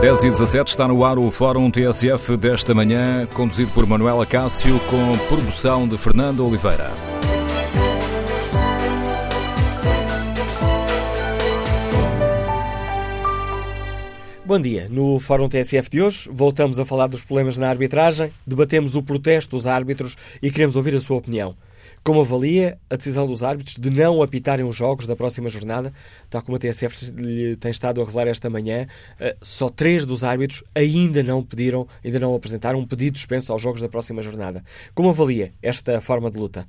10 e 17 está no ar o Fórum TSF desta manhã, conduzido por Manuela Cássio, com produção de Fernando Oliveira. Bom dia. No Fórum TSF de hoje, voltamos a falar dos problemas na arbitragem, debatemos o protesto dos árbitros e queremos ouvir a sua opinião. Como avalia a decisão dos árbitros de não apitarem os jogos da próxima jornada? Tal como a TSF lhe tem estado a revelar esta manhã, eh, só três dos árbitros ainda não pediram, ainda não apresentaram um pedido de dispensa aos jogos da próxima jornada. Como avalia esta forma de luta?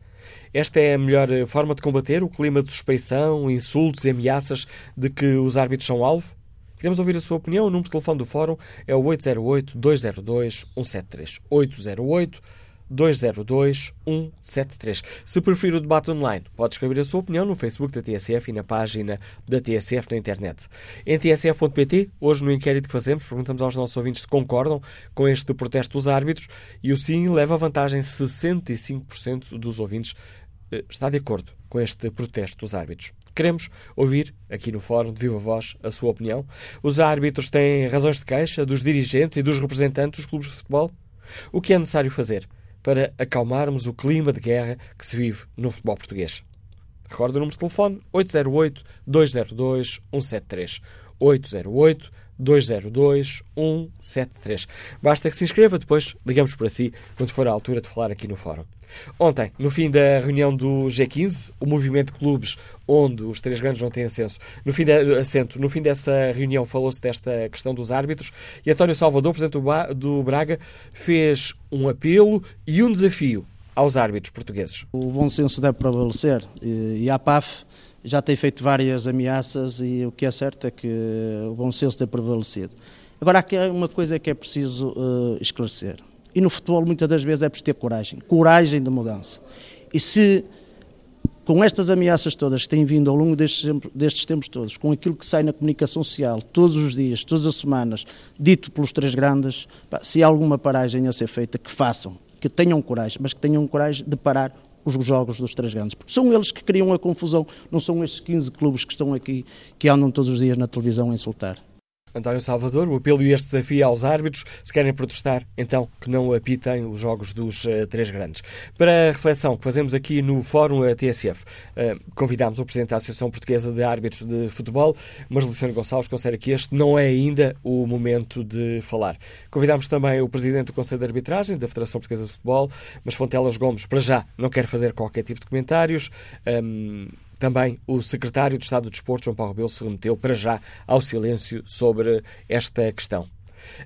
Esta é a melhor eh, forma de combater o clima de suspeição, insultos e ameaças de que os árbitros são alvo? Queremos ouvir a sua opinião. O número de telefone do Fórum é o 808-202-173. 808 202 173. Se preferir o debate online, pode escrever a sua opinião no Facebook da TSF e na página da TSF na internet. Em tsf.pt, hoje no inquérito que fazemos, perguntamos aos nossos ouvintes se concordam com este protesto dos árbitros e o sim leva vantagem. 65% dos ouvintes eh, está de acordo com este protesto dos árbitros. Queremos ouvir, aqui no Fórum de Viva Voz, a sua opinião. Os árbitros têm razões de queixa dos dirigentes e dos representantes dos clubes de futebol? O que é necessário fazer? Para acalmarmos o clima de guerra que se vive no futebol português. Recordo o número de telefone 808-202-173. 808-202-173. Basta que se inscreva, depois ligamos para si quando for a altura de falar aqui no fórum. Ontem, no fim da reunião do G15, o movimento de clubes onde os três grandes não têm acesso, no fim de, assento, no fim dessa reunião falou-se desta questão dos árbitros e António Salvador, presidente do Braga, fez um apelo e um desafio aos árbitros portugueses. O bom senso deve prevalecer e a PAF já tem feito várias ameaças e o que é certo é que o bom senso tem prevalecido. Agora, há uma coisa que é preciso uh, esclarecer. E no futebol, muitas das vezes, é preciso ter coragem coragem de mudança. E se, com estas ameaças todas que têm vindo ao longo destes, destes tempos todos, com aquilo que sai na comunicação social, todos os dias, todas as semanas, dito pelos três grandes, se há alguma paragem a ser feita, que façam, que tenham coragem, mas que tenham coragem de parar os jogos dos três grandes. Porque são eles que criam a confusão, não são estes 15 clubes que estão aqui, que andam todos os dias na televisão a insultar. António Salvador, o apelo e este desafio aos árbitros, se querem protestar, então que não apitem os jogos dos uh, três grandes. Para a reflexão que fazemos aqui no Fórum TSF, uh, convidámos o Presidente da Associação Portuguesa de Árbitros de Futebol, mas Luciano Gonçalves considera que este não é ainda o momento de falar. Convidámos também o Presidente do Conselho de Arbitragem da Federação Portuguesa de Futebol, mas Fontelas Gomes, para já, não quer fazer qualquer tipo de comentários. Um, também o secretário de Estado do Desporto, João Paulo Rebelo, se remeteu para já ao silêncio sobre esta questão.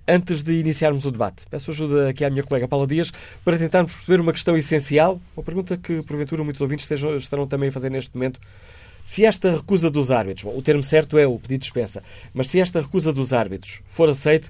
Antes de iniciarmos o debate, peço ajuda aqui à minha colega Paula Dias para tentarmos perceber uma questão essencial, uma pergunta que porventura muitos ouvintes estejam, estarão também a fazer neste momento. Se esta recusa dos árbitros, bom, o termo certo é o pedido de dispensa, mas se esta recusa dos árbitros for aceita,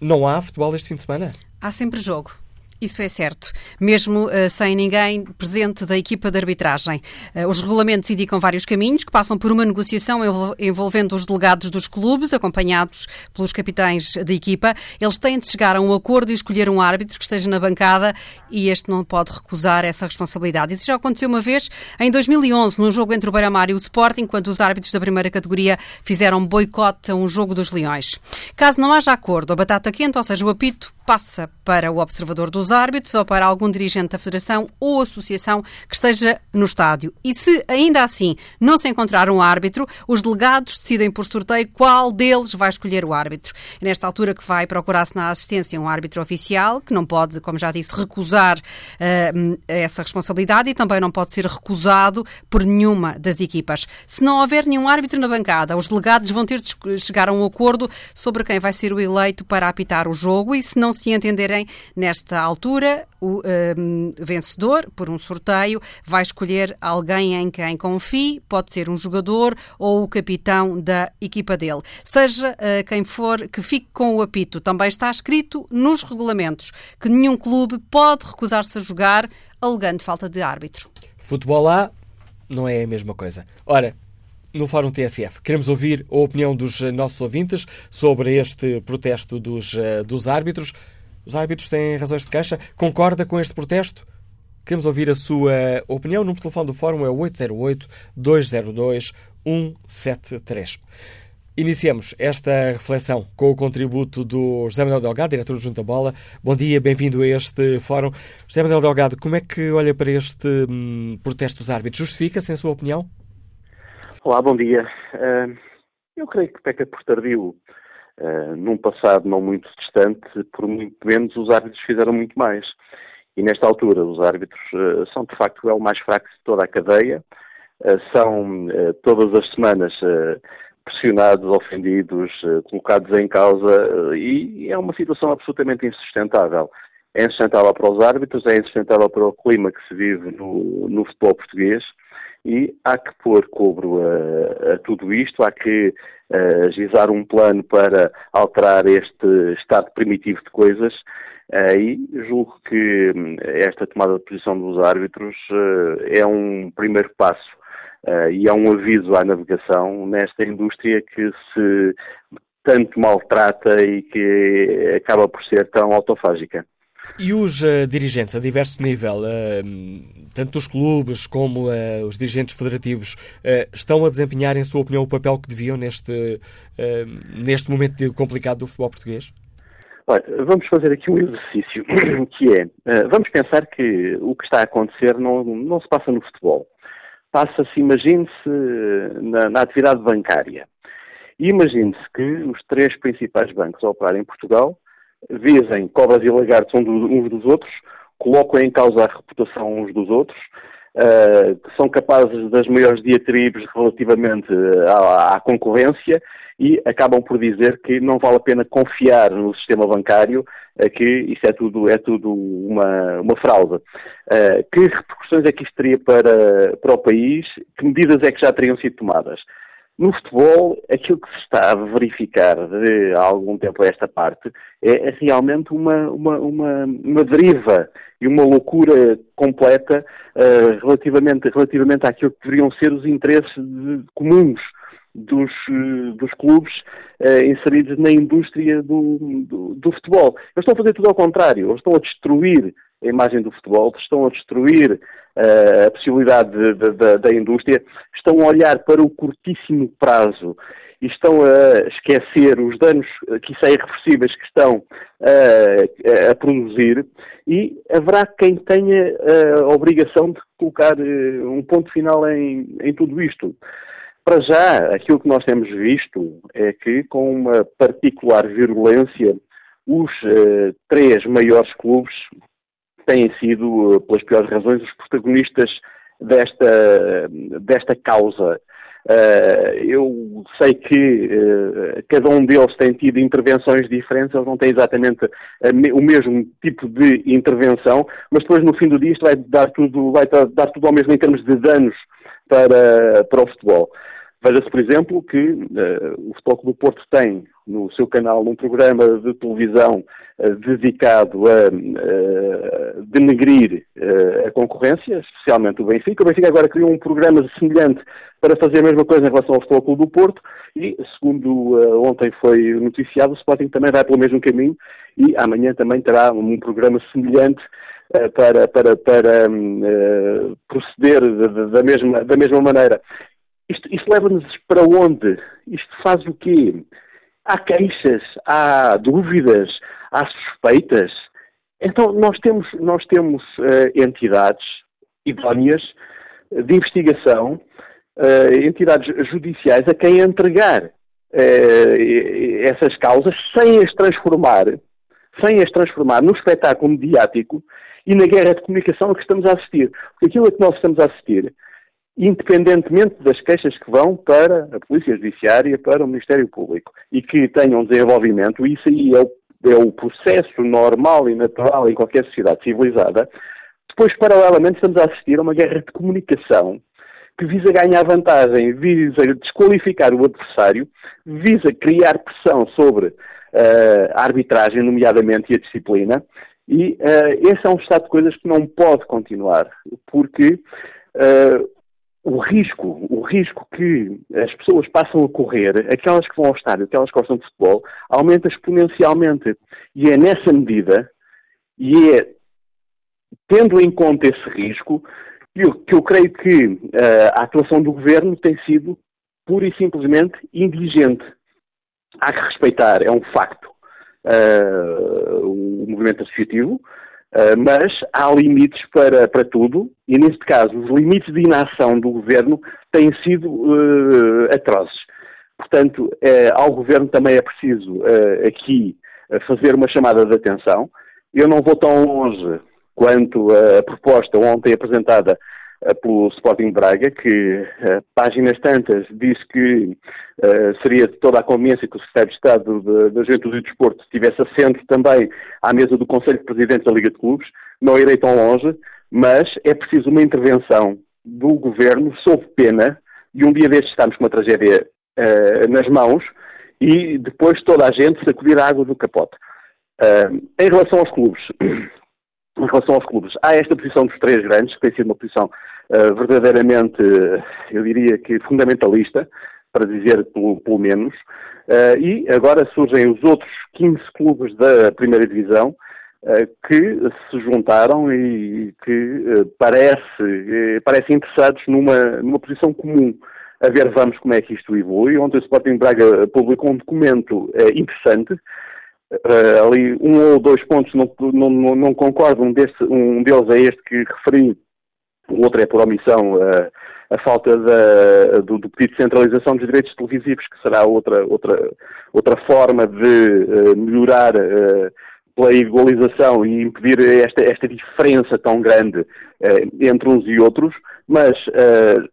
não há futebol este fim de semana? Há sempre jogo. Isso é certo, mesmo uh, sem ninguém presente da equipa de arbitragem. Uh, os regulamentos indicam vários caminhos que passam por uma negociação envolvendo os delegados dos clubes, acompanhados pelos capitães de equipa. Eles têm de chegar a um acordo e escolher um árbitro que esteja na bancada e este não pode recusar essa responsabilidade. Isso já aconteceu uma vez em 2011, num jogo entre o Beira-Mar e o Sporting, quando os árbitros da primeira categoria fizeram boicote a um jogo dos Leões. Caso não haja acordo, a batata quente, ou seja, o apito, passa para o observador dos árbitros ou para algum dirigente da federação ou associação que esteja no estádio. E se ainda assim não se encontrar um árbitro, os delegados decidem por sorteio qual deles vai escolher o árbitro. E nesta altura que vai procurar-se na assistência um árbitro oficial, que não pode, como já disse, recusar uh, essa responsabilidade e também não pode ser recusado por nenhuma das equipas. Se não houver nenhum árbitro na bancada, os delegados vão ter de chegar a um acordo sobre quem vai ser o eleito para apitar o jogo e se não se entenderem nesta altura, o um, vencedor, por um sorteio, vai escolher alguém em quem confie, pode ser um jogador ou o capitão da equipa dele. Seja uh, quem for que fique com o apito, também está escrito nos regulamentos que nenhum clube pode recusar-se a jogar alegando falta de árbitro. Futebol lá não é a mesma coisa. Ora, no Fórum TSF. Queremos ouvir a opinião dos nossos ouvintes sobre este protesto dos, eh, dos árbitros. Os árbitros têm razões de queixa? Concorda com este protesto? Queremos ouvir a sua opinião. O número de telefone do Fórum é 808-202-173. Iniciamos esta reflexão com o contributo do José Manuel Delgado, diretor do Junta Bola. Bom dia, bem-vindo a este fórum. José Manuel Delgado, como é que olha para este hum, protesto dos árbitros? Justifica-se, em sua opinião? Olá, bom dia. Uh, eu creio que peca por tardio. Uh, num passado não muito distante, por muito menos, os árbitros fizeram muito mais. E nesta altura, os árbitros uh, são de facto o mais fraco de toda a cadeia. são todas as semanas pressionados, ofendidos, colocados em causa e é uma situação absolutamente insustentável. É insustentável para os árbitros, é insustentável para o clima que se vive no, no futebol português e há que pôr cobro a, a tudo isto, há que uh, agizar um plano para alterar este estado primitivo de coisas e julgo que hum, esta tomada de posição dos árbitros uh, é um primeiro passo Uh, e é um aviso à navegação nesta indústria que se tanto maltrata e que acaba por ser tão autofágica. E os uh, dirigentes a diverso nível, uh, tanto os clubes como uh, os dirigentes federativos, estão a desempenhar, em sua opinião, o papel que deviam neste, neste momento complicado do futebol português? Olha, vamos fazer aqui um exercício, que é, vamos pensar que o que está a acontecer não, não se passa no futebol passa-se, imagine-se, na, na, atividade bancária. E imagine-se que os três principais bancos a operar em Portugal visem cobras e lagartos uns dos outros, colocam em causa a reputação uns dos outros, uh, são capazes das maiores diatribes relativamente à, à, concorrência e acabam por dizer que não vale a pena confiar no sistema bancário, uh, que isso é tudo, é tudo uma, uma fraude. Uh, que repercussões é que isto teria para, para o país? Que medidas é que já teriam sido tomadas? No futebol, aquilo que se está a verificar de há algum tempo a esta parte é, é realmente uma, uma, uma, uma deriva e uma loucura completa uh, relativamente, relativamente àquilo que deveriam ser os interesses de, comuns dos, uh, dos clubes uh, inseridos na indústria do, do, do, futebol. Eles estão a fazer tudo ao contrário, eles estão a destruir a imagem do futebol, estão a destruir uh, a possibilidade de, de, de, da indústria, estão a olhar para o curtíssimo prazo e estão a esquecer os danos, que isso é irreversíveis, que estão uh, a produzir e haverá quem tenha a obrigação de colocar uh, um ponto final em, em tudo isto. Para já, aquilo que nós temos visto é que, com uma particular virulência, os uh, três maiores clubes têm sido, eh, pelas piores razões, os protagonistas desta, desta causa. Uh, eu sei que uh, cada um deles tem tido intervenções diferentes, eles não têm exatamente o mesmo tipo de intervenção, mas depois no fim do dia isto vai dar tudo, vai dar tudo ao mesmo em termos de danos para, para o futebol. Veja-se, por exemplo, que uh, o Futebol do Porto tem no seu canal um programa de televisão uh, dedicado a uh, denegrir a concorrência, especialmente o Benfica. O Benfica agora criou um programa semelhante para fazer a mesma coisa em relação ao Futebol do Porto e, segundo ontem foi noticiado, o Sporting também vai pelo mesmo caminho e amanhã também terá um programa semelhante para, para, para um, proceder da, mesma, da mesma maneira. Isto, isto leva-nos para onde? Isto faz o quê? Há queixas, há dúvidas, há suspeitas. Então nós temos, nós temos uh, entidades idóneas de investigação, uh, entidades judiciais a quem entregar uh, essas causas sem as transformar, sem as transformar no espetáculo mediático e na guerra de comunicação a que estamos a assistir. Porque aquilo a que nós estamos a assistir independentemente das queixas que vão para a Polícia Judiciária, para o Ministério Público, e que tenham desenvolvimento, isso aí é o, é o processo normal e natural em qualquer sociedade civilizada, depois, paralelamente, estamos a assistir a uma guerra de comunicação que visa ganhar vantagem, visa desqualificar o adversário, visa criar pressão sobre uh, a arbitragem, nomeadamente, e a disciplina, e uh, esse é um estado de coisas que não pode continuar, porque uh, o risco, o risco que as pessoas passam a correr, aquelas que vão ao estádio, aquelas que gostam de futebol, aumenta exponencialmente. E é nessa medida, e é tendo em conta esse risco, que eu, que eu creio que uh, a atuação do governo tem sido pura e simplesmente indigente. há que respeitar, é um facto, uh, o movimento associativo, uh, mas há limites para, para tudo, e neste caso os limites de inação do governo têm sido uh, atrozes. Portanto, ao governo também é preciso aqui fazer uma chamada de atenção. Eu não vou tão longe quanto a proposta ontem apresentada pelo Sporting Braga, que uh, páginas tantas diz que uh, seria de toda a conveniência que o Secretário de Estado da Juventude e Desporto estivesse assente também à mesa do Conselho de Presidentes da Liga de Clubes. Não irei tão longe, mas é preciso uma intervenção do Governo sob pena de um dia destes estarmos com uma tragédia uh, nas mãos e depois toda a gente sacudir a água do capote. em relação aos clubes, em relação aos clubes, há esta posição dos três grandes, que tem sido uma posição uh, verdadeiramente, eu diria que fundamentalista, para dizer pelo, pelo menos, uh, e agora surgem os outros 15 clubes da primeira divisão que se juntaram e que parece, parecem interessados numa, numa posição comum. A ver, vamos como é que isto evolui. Ontem o Sporting Braga publicou um documento interessante, Uh, ali um ou dois pontos não, não, não, concordo, um, um deles é este que referi, o outro é por omissão uh, a falta da, do, do, pedido de centralização dos direitos televisivos, que será outra, outra, outra forma de uh, melhorar pela igualização e impedir esta, esta diferença tão grande entre uns e outros, mas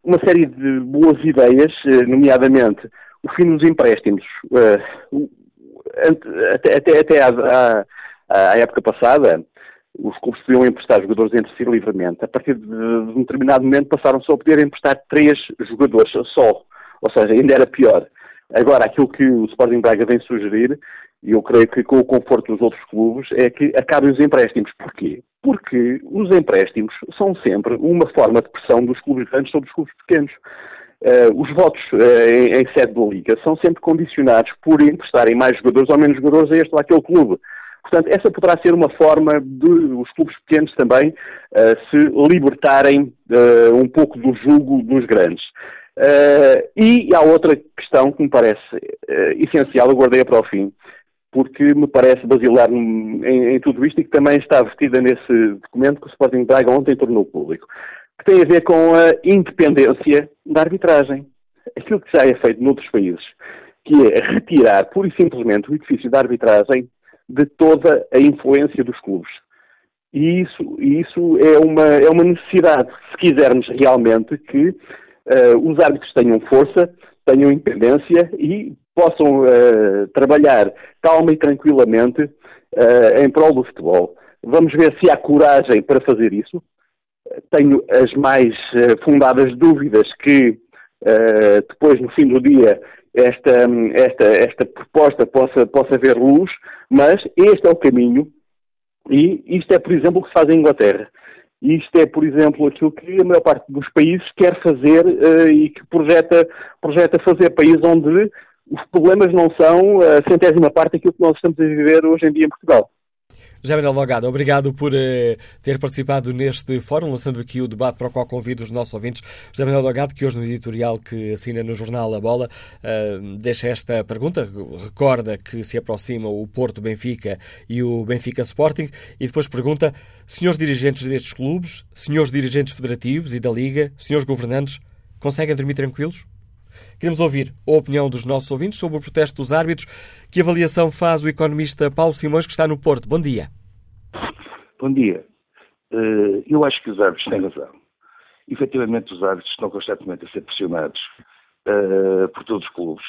uma série de boas ideias, nomeadamente o fim dos empréstimos, até, até, até à, à, à, época passada, os clubes podiam emprestar jogadores entre si livremente. A partir de, de um determinado momento passaram só a poder emprestar três jogadores só. Ou seja, ainda era pior. Agora, aquilo que o Sporting Braga vem sugerir, e eu creio que com o conforto dos outros clubes, é que acabem os empréstimos. Porquê? Porque os empréstimos são sempre uma forma de pressão dos clubes grandes sobre os clubes pequenos. Uh, os votos uh, em, em, sede da Liga são sempre condicionados por emprestarem mais jogadores ou menos jogadores a este ou aquele clube. Portanto, essa poderá ser uma forma de os clubes pequenos também uh, se libertarem um pouco do jugo dos grandes. e há outra questão que me parece essencial, aguardei para o fim, porque me parece basilar em, em, tudo isto e que também está vestida nesse documento que o Sporting Braga ontem tornou público que tem a ver com a independência da arbitragem. Aquilo que já é feito noutros países, que é retirar pura e simplesmente o edifício da arbitragem de toda a influência dos clubes. E isso, isso é, uma, é uma necessidade, se quisermos realmente que uh, os árbitros tenham força, tenham independência e possam uh, trabalhar calma e tranquilamente uh, em prol do futebol. Vamos ver se há coragem para fazer isso tenho as mais fundadas dúvidas que depois, no fim do dia, esta, esta, esta proposta possa, possa ver luz, mas este é o caminho e isto é, por exemplo, o que se faz em Inglaterra. Isto é, por exemplo, aquilo que a maior parte dos países quer fazer uh, e que projeta, projeta fazer países onde os problemas não são a centésima parte daquilo que nós estamos a viver hoje em dia em Portugal. José Manuel Logado, obrigado por uh, ter participado neste fórum, lançando aqui o debate para o qual convido os nossos ouvintes. José Manuel Logado, que hoje no editorial que assina no jornal A Bola, uh, deixa esta pergunta, recorda que se aproxima o Porto Benfica e o Benfica Sporting, e depois pergunta, senhores dirigentes destes clubes, senhores dirigentes federativos e da Liga, senhores governantes, conseguem dormir tranquilos? Queremos ouvir a opinião dos nossos ouvintes sobre o protesto dos árbitros. Que avaliação faz o economista Paulo Simões, que está no Porto? Bom dia. Bom dia. Eh, eu acho que os árbitros têm razão. Efetivamente, os árbitros estão constantemente a ser pressionados uh, por todos os clubes.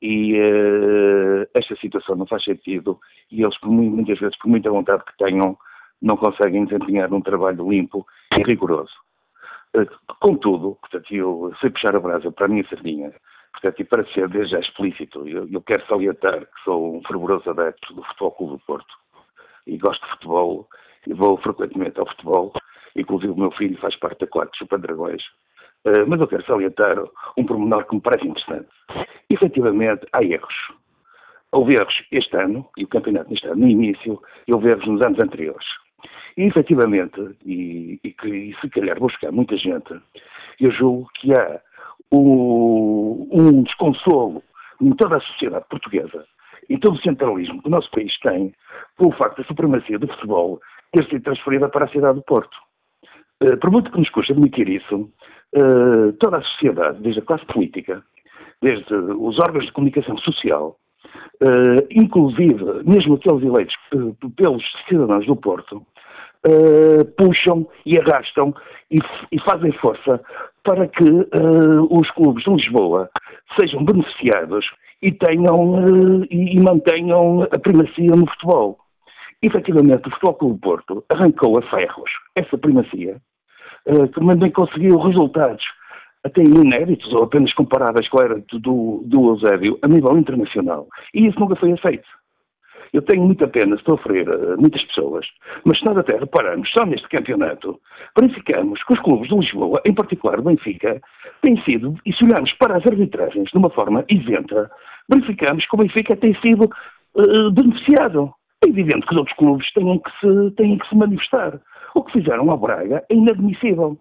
E uh, esta situação não faz sentido e eles, muitas vezes, por muita vontade que tenham, não conseguem desempenhar um trabalho limpo e rigoroso. Eh, contudo, portanto, eu sei puxar a brasa para a minha sardinha, portanto, e para ser desde já explícito, eu, eu quero salientar que sou um fervoroso adepto do Futebol Clube do Porto e gosto de futebol e vou frequentemente ao futebol, inclusive o meu filho faz parte da quarta Chupa Dragões. Uh, mas eu quero salientar um pormenor que me parece interessante. Efetivamente, há erros. Houve erros este ano, e o campeonato neste ano, no início, e houve erros nos anos anteriores. E, efetivamente, e, e, que, e se calhar buscar muita gente, eu julgo que há o, um desconsolo em toda a sociedade portuguesa, em todo o centralismo que o nosso país tem, pelo facto da supremacia do futebol ter sido transferida para a cidade do Porto. Uh, por muito que nos custe admitir isso, uh, toda a sociedade, desde a classe política, desde os órgãos de comunicação social, uh, inclusive mesmo aqueles eleitos pelos cidadãos do Porto, puxam e arrastam e, e, fazem força para que os clubes de Lisboa sejam beneficiados e tenham e, e mantenham a primacia no futebol. Efetivamente o Futebol Clube Porto arrancou a ferros essa primacia, uh, que também conseguiu resultados até inéditos ou apenas comparáveis com a era do, do Eusébio a nível internacional. E isso nunca foi feito. Eu tenho muita pena de sofrer uh, muitas pessoas, mas se nós até repararmos só neste campeonato, verificamos que os clubes de Lisboa, em particular o Benfica, têm sido, e se olharmos para as arbitragens de uma forma isenta, verificamos que o Benfica tem sido uh, beneficiado. É evidente que os outros clubes têm que se, têm que se manifestar. O que fizeram ao Braga é inadmissível.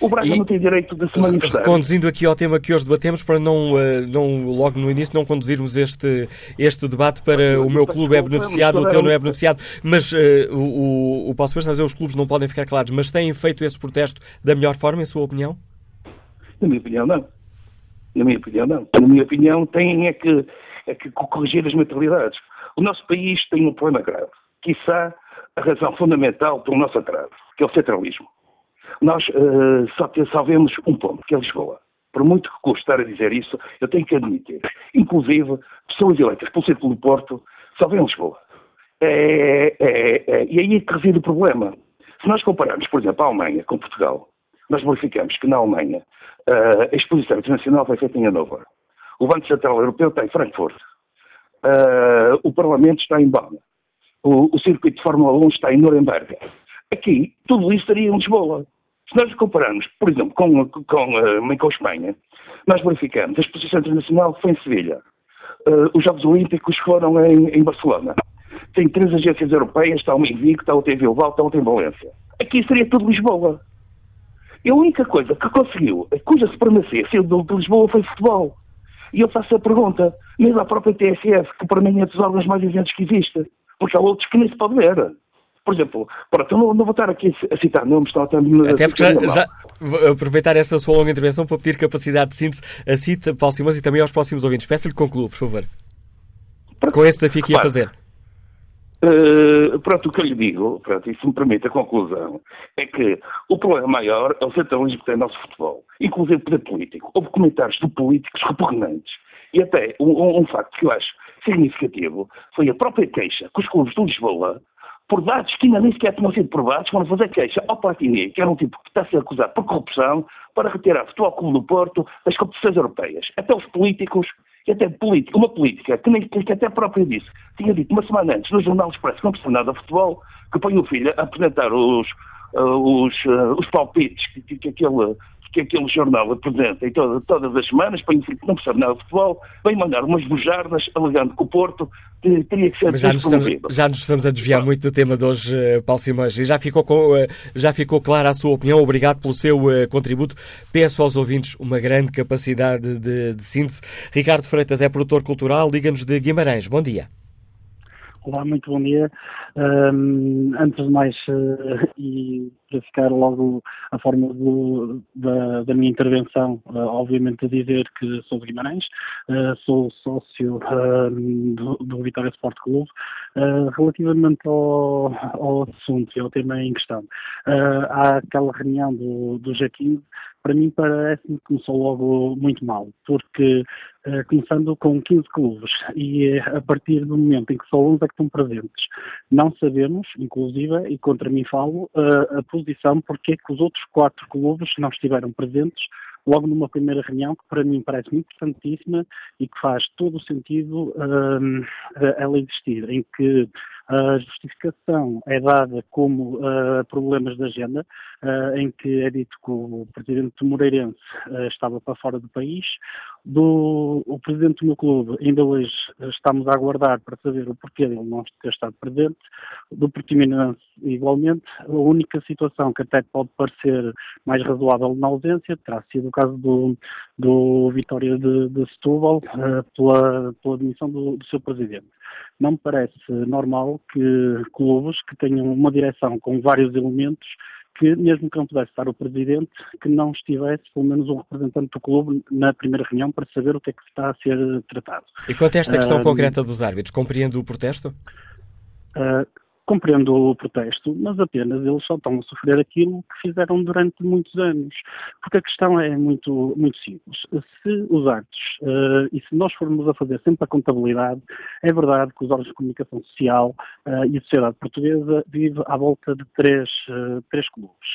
O Braga e, não tem direito de se manifestar. Conduzindo aqui ao tema que hoje debatemos, para não, eh, não logo no início, não conduzirmos este, este debate para o meu clube é beneficiado, o teu não é beneficiado, mas uh, o, o Paulo Sebastião dizer os clubes não podem ficar calados, mas têm feito esse protesto da melhor forma, em sua opinião? Na minha opinião, não. Na minha opinião, não. Na minha opinião, têm é que, é que corrigir as mentalidades. O nosso país tem um problema grave. Quiçá a razão fundamental pelo nosso atraso, que é o centralismo. Nós uh, só, só vemos um ponto, que é Lisboa. Por muito que custe estar a dizer isso, eu tenho que admitir. Inclusive, pessoas eleitas pelo Círculo do Porto só veem Lisboa. É, é, é, e aí é que reside o problema. Se nós compararmos, por exemplo, a Alemanha com Portugal, nós verificamos que na Alemanha uh, a exposição internacional foi feita em Hannover. O Banco Central Europeu está em Frankfurt. Uh, o Parlamento está em Bonn. O, o, circuito de Fórmula 1 está em Nuremberg. Aqui, tudo isso estaria em Lisboa. Se nós compararmos, por exemplo, com, com, uh, com a Espanha, nós verificamos a exposição internacional foi em Sevilha. Uh, os Jogos Olímpicos foram em, em, Barcelona. Tem três agências europeias, está uma em Vigo, está outra em Bilbao, está outra em Valência. Aqui seria tudo Lisboa. E a única coisa que conseguiu, cuja supremacia saiu de Lisboa foi futebol. E eu faço a pergunta, mesmo à própria TSF, que para mim é dos órgãos mais isentos que existe, porque há outros que nem se pode ver. Por exemplo, pronto, eu não, não vou estar aqui a citar nomes, estão até Até porque já, já, aproveitar esta sua longa intervenção para pedir capacidade de síntese a CITA, Paulo Simões e também aos próximos ouvintes. Peço-lhe que conclua, por favor. Com esse desafio que ia fazer. Uh, pronto, o que eu lhe digo, pronto, e se me permite a conclusão, é que o problema maior é o centralismo que tem o nosso futebol, inclusive poder político. Houve comentários de políticos repugnantes. E até um, um, facto que eu acho significativo foi a própria queixa que os clubes de Lisboa, por dados que ainda nem sequer tinham sido provados, foram fazer queixa ao Platini, que era um tipo que está a ser acusado por corrupção, para retirar o Futebol Clube do Porto das competições europeias. Até os políticos e até política, uma política que, nem, que até própria disse, tinha dito uma semana antes no Jornal Expresso, não percebe nada de futebol, que põe o filho a apresentar os, uh, os, uh, os palpites que, que, que, que aquele jornal apresenta e toda, todas as semanas, que não percebe nada de futebol, vem mandar umas bujardas alegando que o Porto teria que ser Mas já nos, estamos, já nos estamos a desviar muito do tema de hoje, uh, Paulo Simões, e já ficou, com, já ficou clara a sua opinião. Obrigado pelo seu contributo. Peço aos ouvintes uma grande capacidade de, de síntese. Ricardo Freitas é produtor cultural, liga-nos de Guimarães. Bom dia. Olá, muito bom dia. Um, antes de mais, uh, e para ficar logo a forma do, da, da, minha intervenção, uh, obviamente dizer que sou de Guimarães, uh, sou sócio do, do, Vitória Sport Clube. relativamente ao, ao, assunto e ao tema em questão, há aquela reunião do, do G15 para mim parece-me que começou logo muito mal, porque uh, começando com 15 clubes e uh, a partir do momento em que só 11 é que estão presentes, não sabemos, inclusive, e contra mim falo, uh, a posição porque é que os outros quatro clubes não estiveram presentes logo numa primeira reunião que para mim parece muito importantíssima e que faz todo o sentido ela existir, em que a justificação é dada como uh, problemas de agenda, uh, em que é dito que o presidente Moreirense uh, estava para fora do país. Do, o presidente do meu clube, ainda hoje estamos a aguardar para saber o porquê dele não ter estado presente. Do Portimonense, igualmente. A única situação que até pode parecer mais razoável na ausência terá sido o caso do, do Vitória de, de Setúbal pela, pela demissão do, do, seu presidente. Não me parece normal que clubes que tenham uma direção com vários elementos que, mesmo que não pudesse estar o presidente, que não estivesse pelo menos um representante do clube na primeira reunião para saber o que é que está a ser tratado. E quanto a esta questão uh, concreta dos árbitros, compreende o protesto? Uh, Compreendo o protesto, mas apenas eles só estão a sofrer aquilo que fizeram durante muitos anos. Porque a questão é muito, muito simples. Se os atos, uh, e se nós formos a fazer sempre a contabilidade, é verdade que os órgãos de comunicação social uh, e a sociedade portuguesa vive à volta de três, uh, três clubes.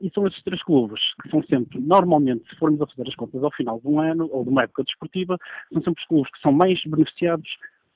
e são esses três clubes que são sempre, normalmente, se formos a fazer as contas ao final de um ano ou de uma época desportiva, são sempre os clubes que são mais beneficiados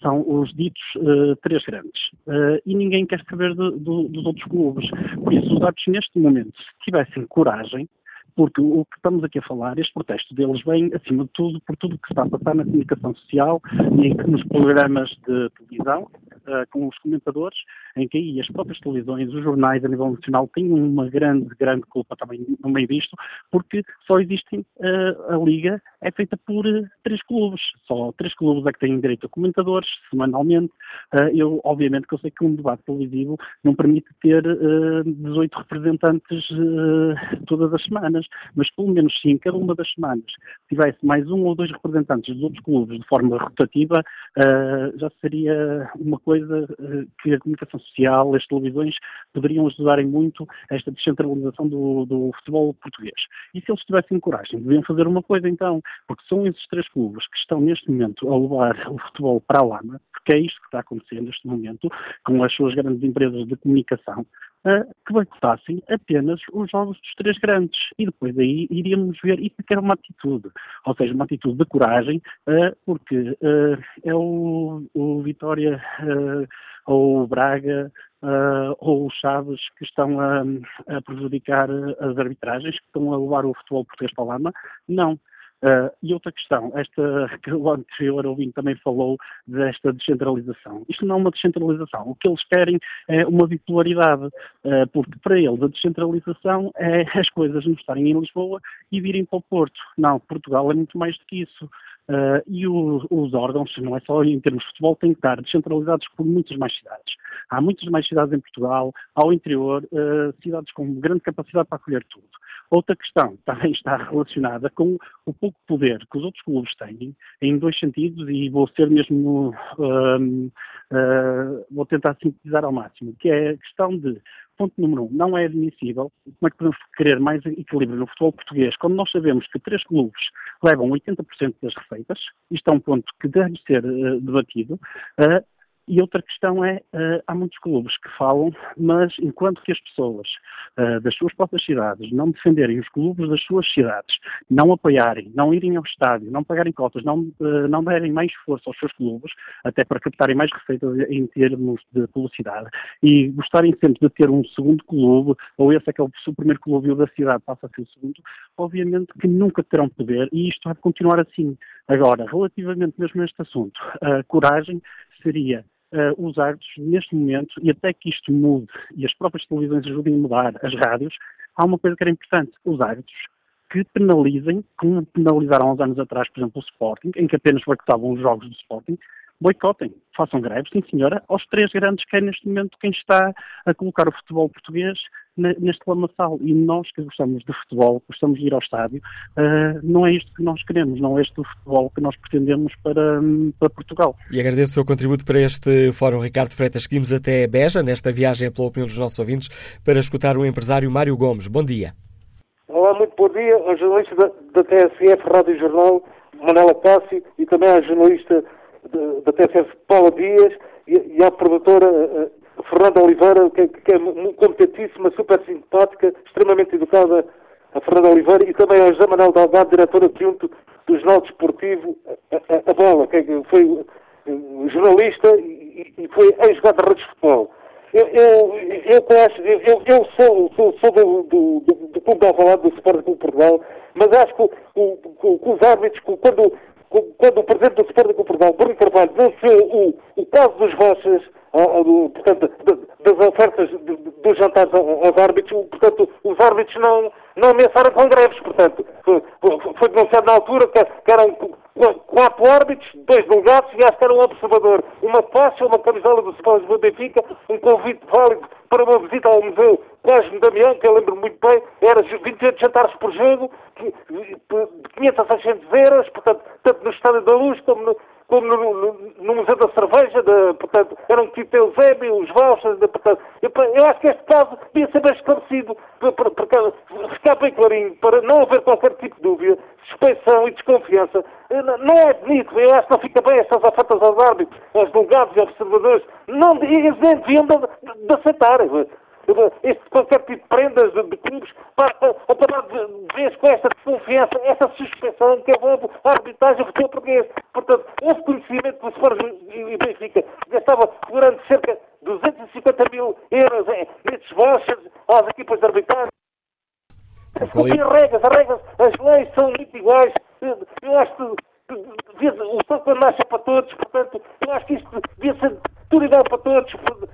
são os ditos uh, três grandes. Uh, e ninguém quer saber dos outros clubes. Por isso, os árbitros, neste momento, se tivessem coragem, porque o que estamos aqui a falar, este protesto deles vem, acima de tudo, por tudo o que está a passar na comunicação social e nos programas de televisão, uh, com os comentadores, em que aí as próprias televisões, os jornais a nível nacional têm uma grande, grande culpa também no meio disto, porque só existem, uh, a Liga é feita por uh, três clubes, só três clubes é que têm direito a comentadores, semanalmente. eu, obviamente, que eu sei que um debate televisivo não permite ter 18 representantes todas as semanas, mas pelo menos sim, cada uma das semanas, tivesse mais um ou dois representantes dos outros clubes de forma rotativa, já seria uma coisa que a comunicação social, as televisões poderiam ajudarem muito a esta descentralização do, do, futebol português. E se eles tivessem coragem, deviam fazer uma coisa então, porque são esses três clubes que estão neste momento a levar o futebol para a lama, porque é isto que está acontecendo neste momento, com as suas grandes empresas de comunicação, uh, que boicotassem apenas os jogos dos três grandes. E depois aí iríamos ver isso que era uma atitude, ou seja, uma atitude de coragem, uh, porque uh, é o, o Vitória ou o Braga ou o Chaves que estão a, a prejudicar as arbitragens, que estão a levar o futebol português para a lama. Não. Uh, e outra questão, esta que o anterior ouvinte também falou desta descentralização. Isto não é uma descentralização. O que eles querem é uma bipolaridade, uh, porque para eles a descentralização é as coisas não estarem em Lisboa e virem para o Porto. Não, Portugal é muito mais do que isso. Uh, e o, os órgãos, não é só em termos de futebol, têm que estar descentralizados por muitas mais cidades. Há muitas mais cidades em Portugal, ao interior, cidades com grande capacidade para acolher tudo. Outra questão também está relacionada com o pouco poder que os outros clubes têm, em dois sentidos, e vou ser mesmo, uh, uh, vou tentar sintetizar ao máximo, que é a questão de, ponto número um, não é admissível, como é que podemos querer mais equilíbrio no futebol português, quando nós sabemos que três clubes levam 80% das receitas, isto é um ponto que deve ser uh, debatido, uh, e outra questão é, uh, há muitos clubes que falam, mas enquanto que as pessoas uh, das suas próprias cidades não defenderem os clubes das suas cidades, não apoiarem, não irem ao estádio, não pagarem cotas, não, uh, não derem mais força aos seus clubes, até para captarem mais receitas em termos de publicidade, e gostarem sempre de ter um segundo clube, ou esse é que é o primeiro clube e o da cidade passa a ser o segundo, obviamente que nunca terão poder, e isto vai continuar assim. Agora, relativamente mesmo a este assunto, a coragem seria uh, os árbitros, neste momento, e até que isto mude e as próprias televisões ajudem a mudar as rádios, há uma coisa que era importante: os árbitros que penalizem, como penalizaram há uns anos atrás, por exemplo, o Sporting, em que apenas boicotavam os jogos do Sporting, boicotem, façam greve, sim senhora, aos três grandes que é neste momento quem está a colocar o futebol português neste lamaçal. E nós que gostamos de futebol, gostamos de ir ao estádio, uh, não é isto que nós queremos, não é este o futebol que nós pretendemos para, para Portugal. E agradeço o seu contributo para este Fórum Ricardo Freitas. Seguimos até Beja, nesta viagem pela opinião dos nossos ouvintes, para escutar o empresário Mário Gomes. Bom dia. Olá, muito bom dia aos jornalistas da, da TSF Rádio Jornal, Manela Cássio, e também à jornalista da TSF Paula Dias e, e à produtora uh, Fernanda Oliveira, que, que é competentíssima, super simpática, extremamente educada, a Fernanda Oliveira, e também ao José Manuel Delgado, diretor adjunto do Jornal Desportivo, a, a, a Bola, que foi eh, jornalista e, e foi ex-jogador de futebol. Eu, eu, eu, eu, eu sou, sou, sou do, do, do, do Clube de Alvalade, do Sporting Clube Portugal, mas acho que, o, o, os árbitros, quando, quando o presidente do Sporting Clube Portugal, Bruno Carvalho, denunciou o, o caso dos Rochas, portanto, das ofertas dos jantares aos árbitros, portanto, os árbitros não, não ameaçaram com greves, portanto, foi, denunciado na altura que, eram quatro árbitros, dois delegados e acho que era um observador, uma faixa, uma camisola do Sporting Lisboa Benfica, um convite válido para uma visita ao Museu Cosme Damião, que eu lembro muito bem, era 28 jantares por jogo, de 500 a 600 euros, portanto, tanto no Estádio da Luz como no, como no, no, no, Museu da Cerveja, de, portanto, eram tipo Eusébio, os vouchers, de, portanto, eu, eu, acho que este caso devia ser bem esclarecido, para, para, ficar bem clarinho, para não haver qualquer tipo de dúvida, suspeição e desconfiança. Não é bonito, eu acho que não fica bem estas ofertas aos árbitros, aos delegados e observadores, não, eles deviam de, de, aceitar este, tipo de prendas de, clubes para, para, para de vez com esta desconfiança, essa suspensão que é a arbitragem futebol português. Portanto, houve conhecimento que o Sport e Benfica gastava durante cerca de 250 mil euros nesses vouchers às equipas de arbitragem. As regras, as regras, as leis são muito iguais. Eu acho que o soco nasce para todos, portanto, eu acho que isto devia ser igual para todos. Portanto,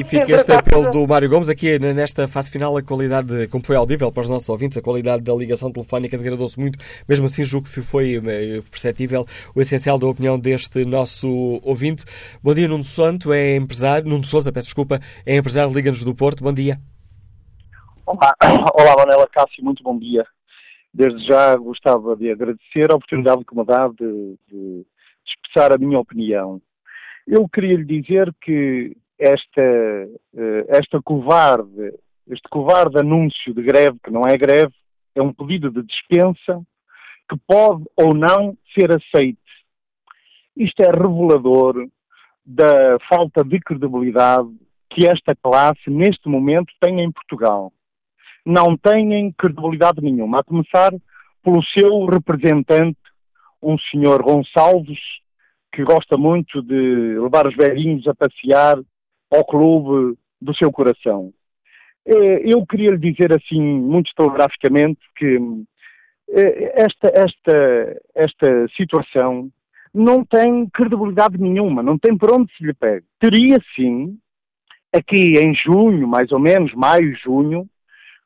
e fica este apelo do Mário Gomes aqui nesta fase final, a qualidade, como foi audível para os nossos ouvintes, a qualidade da ligação telefónica degradou-se muito, mesmo assim julgo que foi eh, perceptível o essencial da opinião deste nosso ouvinte. Bom dia, Nuno Santo, é empresário, Nuno Souza, peço desculpa, é empresário Liga-nos do Porto, bom dia. Olá, Olá Manela Cássio, muito bom dia. Desde já gostava de agradecer a oportunidade que me dá de, de expressar a minha opinião. Eu queria lhe dizer que esta, eh, esta covarde, este covarde anúncio de greve, que não é greve, é um pedido de dispensa que pode ou não ser aceito. Isto é revelador da falta de credibilidade que esta classe, neste momento, tem em Portugal. Não têm credibilidade nenhuma, a começar pelo seu representante, um senhor Gonçalves, que gosta muito de levar os velhinhos a passear ao clube do seu coração. É, eu queria lhe dizer assim, muito telegraficamente, que é, esta, esta, esta situação não tem credibilidade nenhuma, não tem por onde se lhe pegue. Teria sim, aqui em junho, mais ou menos, maio, junho,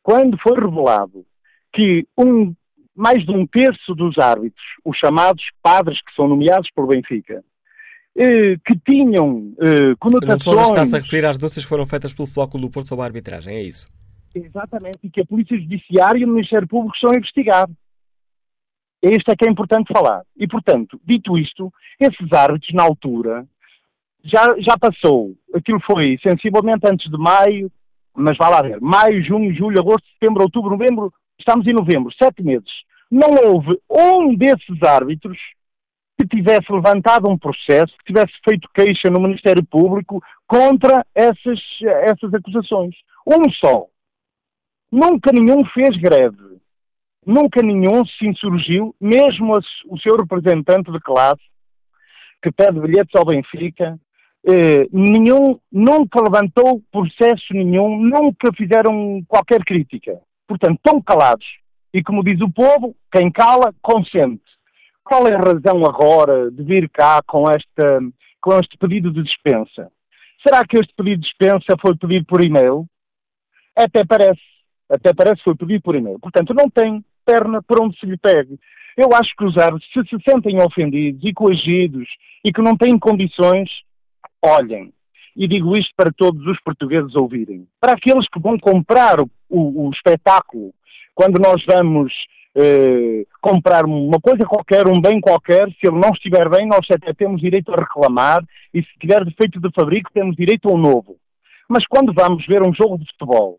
quando foi revelado que um, mais de um terço dos árbitros, os chamados padres que são nomeados pelo Benfica, eh, que tinham eh, conotações... Está-se a referir às denúncias que foram feitas pelo Flóculo do Porto sobre a arbitragem, é isso? Exatamente, e que a Polícia Judiciária e o Ministério Público estão a investigar. Este é que é importante falar. E, portanto, dito isto, esses árbitros, na altura, já, já passou. Aquilo foi sensivelmente antes de maio, mas vá lá ver. Maio, junho, julho, agosto, setembro, outubro, novembro, estamos em novembro, sete meses. Não houve um desses árbitros que tivesse levantado um processo, que tivesse feito queixa no Ministério Público contra essas, essas acusações. Um só. Nunca nenhum fez greve. Nunca nenhum se insurgiu, mesmo o seu representante de classe, que pede bilhetes ao Benfica, eh, nenhum, nunca levantou processo nenhum, nunca fizeram qualquer crítica. Portanto, estão calados. E como diz o povo, quem cala, consente. Qual é a razão agora de vir cá com, esta, com este pedido de dispensa? Será que este pedido de dispensa foi pedido por e-mail? Até parece. Até parece que foi pedido por e-mail. Portanto, não tem perna por onde se lhe pegue. Eu acho que os árbitros, se se sentem ofendidos e coagidos e que não têm condições, olhem. E digo isto para todos os portugueses ouvirem. Para aqueles que vão comprar o, o, o espetáculo, quando nós vamos eh, comprar uma coisa qualquer, um bem qualquer, se ele não estiver bem, nós até temos direito a reclamar e se tiver defeito de fabrico, temos direito a um novo. Mas quando vamos ver um jogo de futebol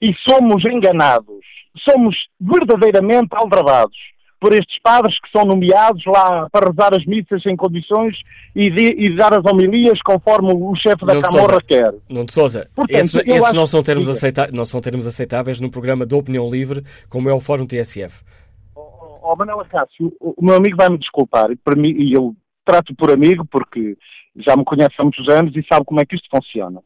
e somos enganados, somos verdadeiramente aldrabados por estes padres que são nomeados lá para rezar as missas em condições e, de, e dar as homilias conforme o chefe da Camorra quer. Não de Sousa, Portanto, esses, esses não, são termos aceita não são termos aceitáveis num programa de opinião livre como é o Fórum TSF. Ó oh, oh, Manela Cássio, o, meu amigo vai-me desculpar, e, para mim, e eu trato por amigo porque já me conhece há muitos anos e sabe como é que isto funciona.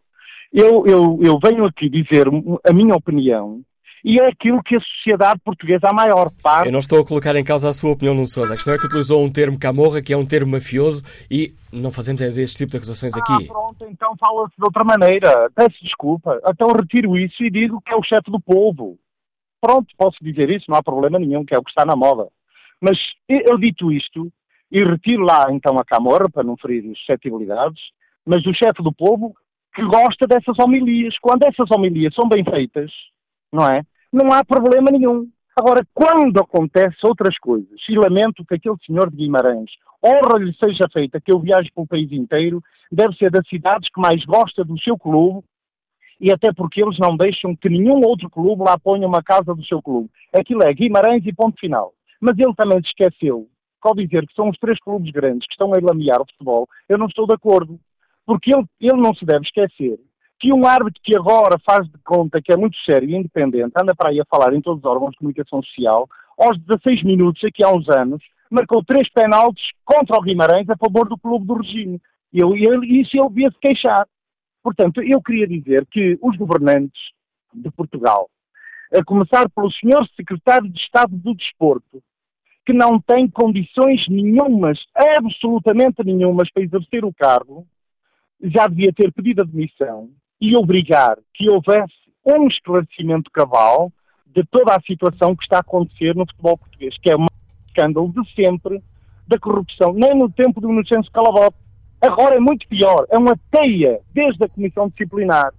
Eu, eu, eu venho aqui dizer a minha opinião e é aquilo que a sociedade portuguesa, a maior parte. Eu não estou a colocar em causa a sua opinião, Nuno Sousa. A questão é que utilizou um termo camorra, que é um termo mafioso, e não fazemos esse tipo de acusações ah, aqui. Pronto, então fala-se de outra maneira. Peço desculpa. Então retiro isso e digo que é o chefe do povo. Pronto, posso dizer isso, não há problema nenhum, que é o que está na moda. Mas eu dito isto, e retiro lá então a camorra, para não ferir suscetibilidades, mas o chefe do povo que gosta dessas homilias. Quando essas homilias são bem feitas, não é? Não há problema nenhum. Agora, quando acontece outras coisas, e lamento que aquele senhor de Guimarães, honra lhe seja feita que eu viaje pelo país inteiro, deve ser das cidades que mais gosta do seu clube, e até porque eles não deixam que nenhum outro clube lá ponha uma casa do seu clube. Aquilo é Guimarães e ponto final. Mas ele também se esqueceu, ao dizer que são os três clubes grandes que estão a lamear o futebol, eu não estou de acordo. Porque ele, ele não se deve esquecer que um árbitro que agora faz de conta que é muito sério e independente, anda para aí a falar em todos os órgãos de comunicação social, aos 16 minutos, aqui há uns anos, marcou três penaltis contra o Guimarães a favor do clube do regime. E eu, ele, isso ele devia se queixar. Portanto, eu queria dizer que os governantes de Portugal, a começar pelo senhor secretário de Estado do Desporto, que não tem condições nenhumas, absolutamente nenhumas, para exercer o cargo, já devia ter pedido admissão e obrigar que houvesse um esclarecimento cabal de toda a situação que está a acontecer no futebol português, que é um escândalo de sempre da corrupção, nem no tempo do Inocêncio Calabote. Agora é muito pior, é uma teia, desde a Comissão Disciplinar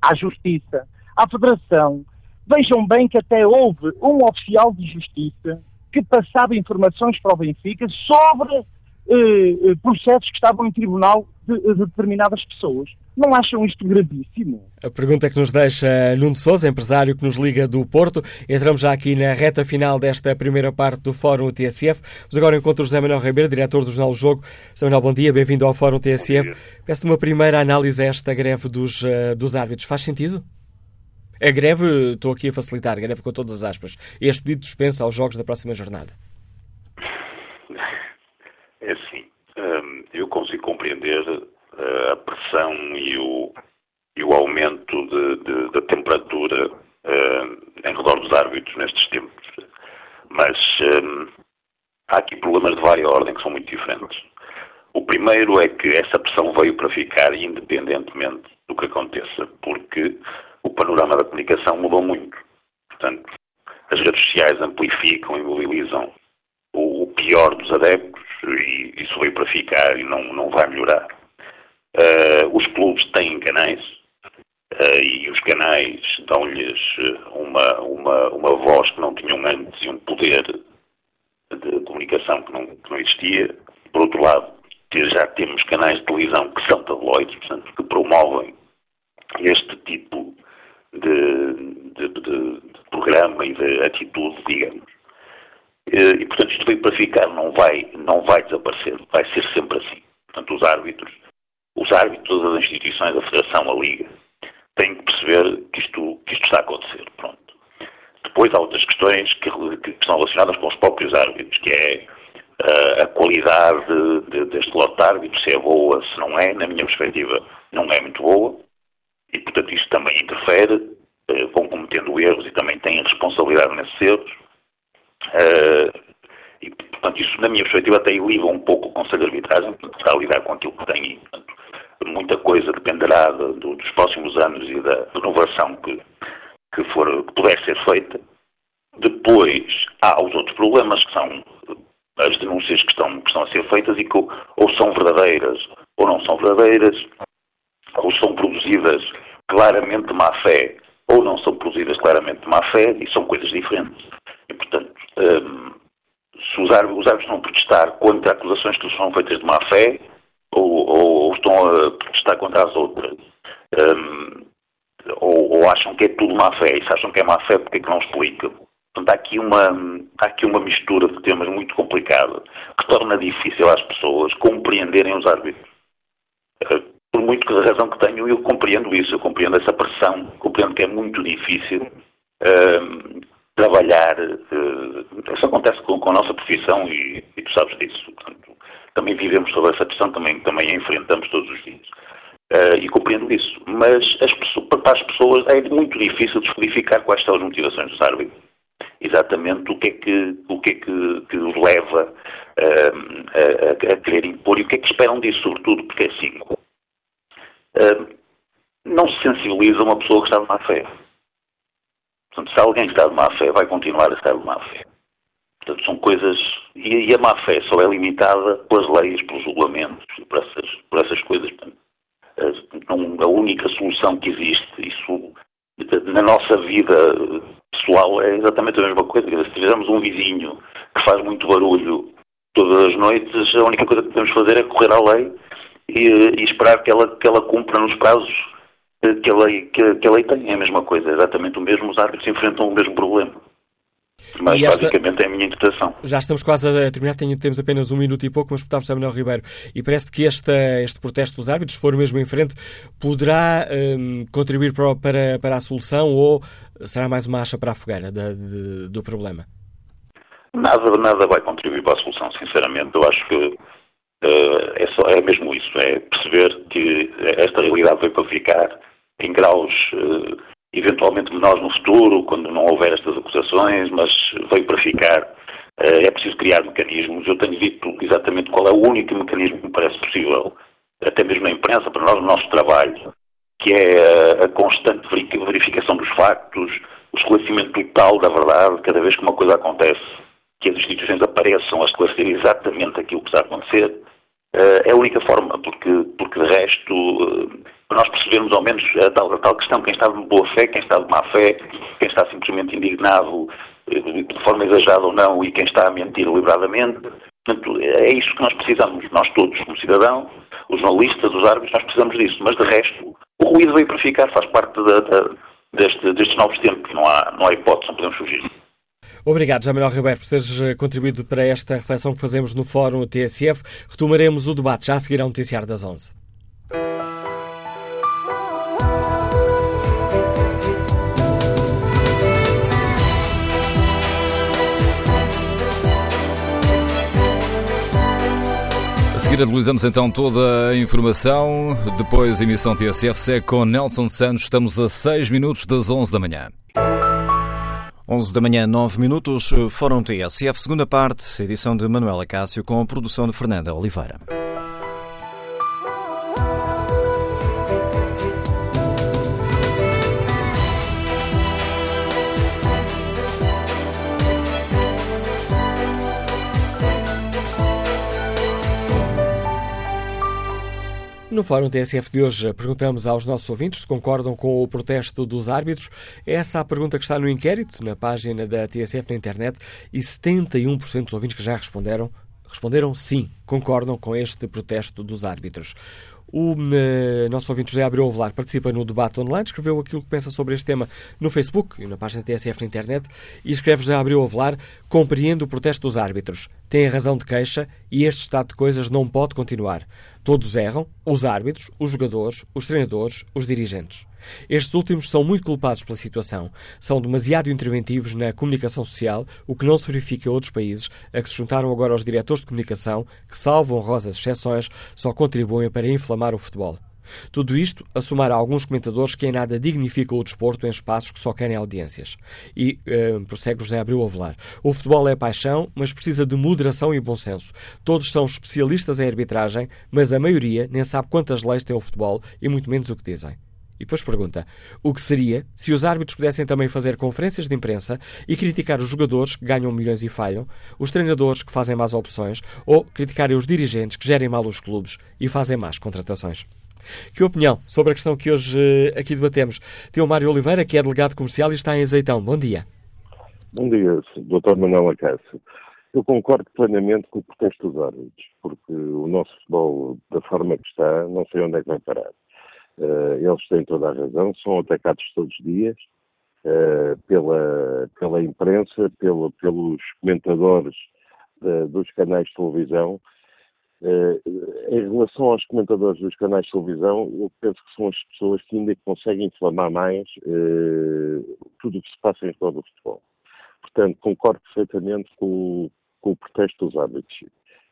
à Justiça, à Federação. Vejam bem que até houve um oficial de Justiça que passava informações para o Benfica sobre eh, eh, processos que estavam em tribunal de, de, determinadas pessoas. Não acham isto gravíssimo? A pergunta que nos deixa Nuno Souza, empresário que nos liga do Porto. Entramos já aqui na reta final desta primeira parte do Fórum TSF. Mas agora encontro José Manuel Ribeiro, diretor do Jornal Jogo. José Manuel, bom dia, bem-vindo ao Fórum TSF. Peço-te uma primeira análise a esta greve dos, uh, dos árbitros. Faz sentido? A greve, estou aqui a facilitar, a greve com todas as aspas. Este pedido de dispensa aos jogos da próxima jornada. eu consigo compreender a pressão e o, e o aumento de, de, da temperatura uh, em redor dos árbitros nestes tempos. Mas eh, há aqui problemas de várias ordem que são muito diferentes. O primeiro é que essa pressão veio para ficar independentemente do que aconteça, porque o panorama da comunicação mudou muito. Portanto, as redes sociais amplificam e mobilizam o, pior dos adeptos e isso veio para ficar e não, não vai melhorar. Uh, os clubes têm canais uh, e os canais dão-lhes uma, uma, uma voz que não tinham antes e um poder de comunicação que não, que não existia. Por outro lado, já temos canais de televisão que são tabloides, portanto, que promovem este tipo de, de, de, de programa e de atitude, digamos. Eh, e, portanto, isto veio para ficar, não vai, não vai desaparecer, vai ser sempre assim. Portanto, os árbitros, os árbitros das instituições, a Federação, a Liga, têm que perceber que isto, que isto está a acontecer. Pronto. Depois há outras questões que, que estão relacionadas com os próprios árbitros, que é uh, a qualidade de, deste lote de árbitros, se é boa, se não é. Na minha perspectiva, não é muito boa. E, portanto, isto também interfere, uh, vão cometendo erros e também têm responsabilidade nesses erros. Uh, e, portanto, isso, na minha perspectiva, até liga um pouco o Conselho de Arbitragem, está a lidar com aquilo que tem. Portanto, muita coisa dependerá de, de, dos próximos anos e da renovação que, que, for, que puder ser feita. Depois, há os outros problemas, que são as denúncias que estão, que estão a ser feitas e que ou, ou são verdadeiras ou não são verdadeiras, ou são produzidas claramente de má fé ou não são produzidas claramente de má fé, e são coisas diferentes. E, portanto, um, se os árbitros, a protestar contra acusações que são feitas de má fé, ou, ou, estão a protestar contra as outras, um, ou, ou, acham que é tudo má fé, e se acham que é má fé, porque é que não explicam? Portanto, há aqui, uma, há aqui uma mistura de temas muito complicada que torna difícil às pessoas compreenderem os árbitros. Uh, por muito que a razão que tenho, eu compreendo isso, eu compreendo essa pressão, compreendo que é muito difícil uh, trabalhar. Uh, isso acontece com, com, a nossa profissão e, e tu sabes disso. Portanto, também vivemos sobre essa pressão, também, também a enfrentamos todos os dias. Uh, e compreendo isso. Mas as pessoas, para as pessoas é muito difícil descodificar quais são as motivações dos árbitros. Exatamente o que é que, o que, é que, que os leva uh, a, a, querer impor e o que é que esperam disso, sobretudo porque é assim. Uh, não se sensibiliza uma pessoa que está de má fé. Portanto, se alguém está de má fé, vai continuar a estar de má fé. Portanto, são coisas. E, a má fé só é limitada pelas leis, pelos regulamentos, por essas, por essas coisas. Portanto, a única solução que existe. Isso, na nossa vida pessoal, é exatamente a mesma coisa. Se tivermos um vizinho que faz muito barulho todas as noites, a única coisa que podemos fazer é correr à lei e, e esperar que ela, que ela cumpra nos prazos que a, lei, que, que a lei tem. É a mesma coisa, exatamente o mesmo. Os árbitros enfrentam o mesmo problema. Mas esta... basicamente é a minha interpretação. Já estamos quase a terminar, temos apenas um minuto e pouco, mas portamos a Manuel Ribeiro. E parece que este, este protesto dos árbitros, se for mesmo em frente, poderá um, contribuir para, para, para, a solução ou será mais uma acha para a fogueira de, de, do problema? Nada, nada vai contribuir para a solução, sinceramente. Eu acho que uh, é, só, é mesmo isso, é perceber que esta realidade veio para ficar em graus. Uh, eventualmente menores no futuro, quando não houver estas acusações, mas veio para ficar. Eh, é preciso criar mecanismos. Eu tenho dito exatamente qual é o único mecanismo que me parece possível, até mesmo na imprensa, para nós, no nosso trabalho, que é a constante verificação dos factos, o esclarecimento total da verdade, cada vez que uma coisa acontece, que as instituições apareçam a esclarecer exatamente aquilo que está a acontecer, eh, é a única forma, porque, porque de resto eh, nós percebermos ao menos a tal, a tal questão, quem está de boa fé, quem está de má fé, quem está simplesmente indignado eh, de forma exagerada ou não e quem está a mentir deliberadamente. Portanto, é isso que nós precisamos, nós todos, como cidadãos, os jornalistas, os árbitros, nós precisamos disso. Mas de resto, o ruído veio para ficar, faz parte da, da, deste, destes novos tempos, não há, não há hipótese, não podemos fugir. Obrigado, Manuel Ribeiro, por teres eh, contribuído para esta reflexão que fazemos no Fórum TSF. Retomaremos o debate já a seguir ao noticiário das 11. Seguir analisamos então toda a informação. Depois a emissão TSF segue com Nelson Santos. Estamos a 6 minutos das 11 da manhã. 11 da manhã, 9 minutos, Fórum TSF, segunda parte, edição de Manuela Cássio com a produção de Fernanda Oliveira. No Fórum TSF de hoje, perguntamos aos nossos ouvintes se concordam com o protesto dos árbitros. Essa é a pergunta que está no inquérito, na página da TSF na internet, e 71% dos ouvintes que já responderam responderam sim, concordam com este protesto dos árbitros. O uh, nosso ouvinte José Abreu Avelar participa no debate online, escreveu aquilo que pensa sobre este tema no Facebook e na página TSF na internet e escreve José Abreu Avelar, compreende o protesto dos árbitros, tem a razão de queixa e este estado de coisas não pode continuar. Todos erram, os árbitros, os jogadores, os treinadores, os dirigentes. Estes últimos são muito culpados pela situação. São demasiado interventivos na comunicação social, o que não se verifica em outros países, a que se juntaram agora os diretores de comunicação, que, salvo honrosas exceções, só contribuem para inflamar o futebol. Tudo isto a somar a alguns comentadores que em nada dignificam o desporto em espaços que só querem audiências. E, uh, prossegue José Abreu Avelar, o futebol é paixão, mas precisa de moderação e bom senso. Todos são especialistas em arbitragem, mas a maioria nem sabe quantas leis tem o futebol e muito menos o que dizem. E depois pergunta: o que seria se os árbitros pudessem também fazer conferências de imprensa e criticar os jogadores que ganham milhões e falham, os treinadores que fazem más opções ou criticarem os dirigentes que gerem mal os clubes e fazem más contratações? Que opinião sobre a questão que hoje eh, aqui debatemos? Tem o Mário Oliveira, que é delegado comercial e está em Azeitão. Bom dia. Bom dia, Dr. Manuel Acácio. Eu concordo plenamente com o protesto dos árbitros, porque o nosso futebol, da forma que está, não sei onde é que vai parar. Uh, eles têm toda a razão, são atacados todos os dias uh, pela, pela imprensa, pelo, pelos comentadores uh, dos canais de televisão em relação aos comentadores dos canais de televisão, eu penso que são as pessoas que ainda conseguem inflamar mais tudo o que se passa em todo o futebol. Portanto, concordo perfeitamente com, com o protesto dos árbitros.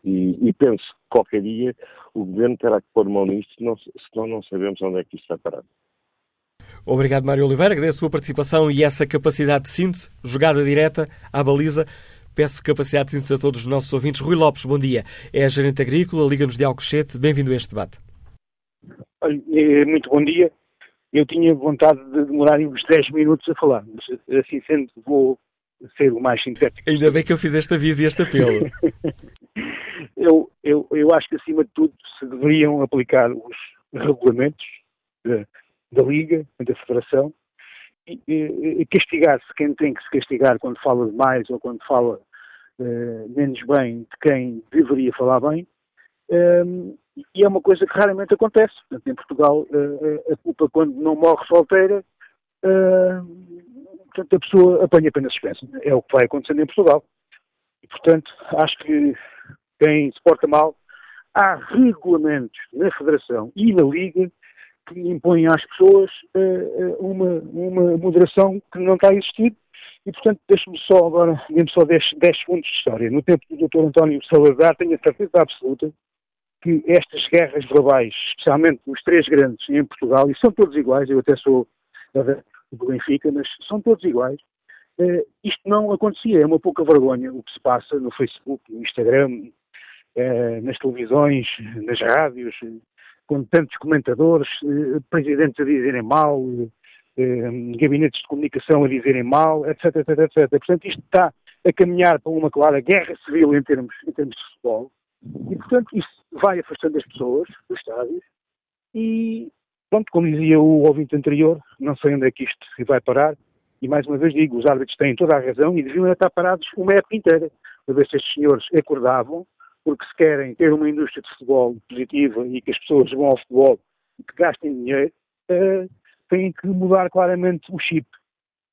E, e, penso que qualquer dia o Governo terá que pôr mão nisto, senão, senão não sabemos onde é que isto está parado. Obrigado, Mário Oliveira. Agradeço a sua participação e essa capacidade de síntese, jogada direta à baliza. Peço capacidade de síntese a todos os nossos ouvintes. Rui Lopes, bom dia. É gerente agrícola, Liga-nos de Alcochete. Bem-vindo a este debate. Eh, muito bom dia. Eu tinha vontade de demorar uns 10 minutos a falar, mas assim sendo, vou ser o mais sintético. Ainda bem que eu fiz esta aviso e este apelo. eu, eu, eu acho que, acima de tudo, se deveriam aplicar os regulamentos da, Liga, da Federação, e, e, e castigar-se quem tem que se castigar quando fala demais ou quando fala uh, menos bem de quem deveria falar bem. Um, e é uma coisa que raramente acontece. Portanto, em Portugal, uh, a culpa quando não morre solteira, uh, portanto, a pessoa apanha apenas suspensa. É o que vai acontecendo em Portugal. E, portanto, acho que quem se porta mal, há regulamentos na Federação e na Liga que impõem às pessoas uh, uma, uma moderação que não está a existir. E, portanto, deixe-me só agora, dê-me só 10, 10 segundos de história. No tempo do Dr. António Salazar, tenho a certeza absoluta que estas guerras verbais, especialmente os três grandes em Portugal, e são todos iguais, eu até sou do Benfica, mas são todos iguais, uh, isto não acontecia. É uma pouca vergonha o que se passa no Facebook, no Instagram, nas televisões, nas rádios, com tantos comentadores, uh, presidentes a dizerem mal, gabinetes de comunicação a dizerem mal, etc, etc, etc. Portanto, isto está a caminhar para uma clara guerra civil em termos, em termos de futebol. E, portanto, isso vai afastando as pessoas dos estádios e, pronto, como dizia o ouvinte anterior, não sei onde é que isto vai parar e, mais uma vez digo, os árbitros têm toda a razão e deviam estar parados uma época inteira para ver se estes senhores acordavam, porque se querem ter uma indústria de futebol positiva e que as pessoas vão ao futebol e que gastem dinheiro, uh, têm que mudar claramente o chip.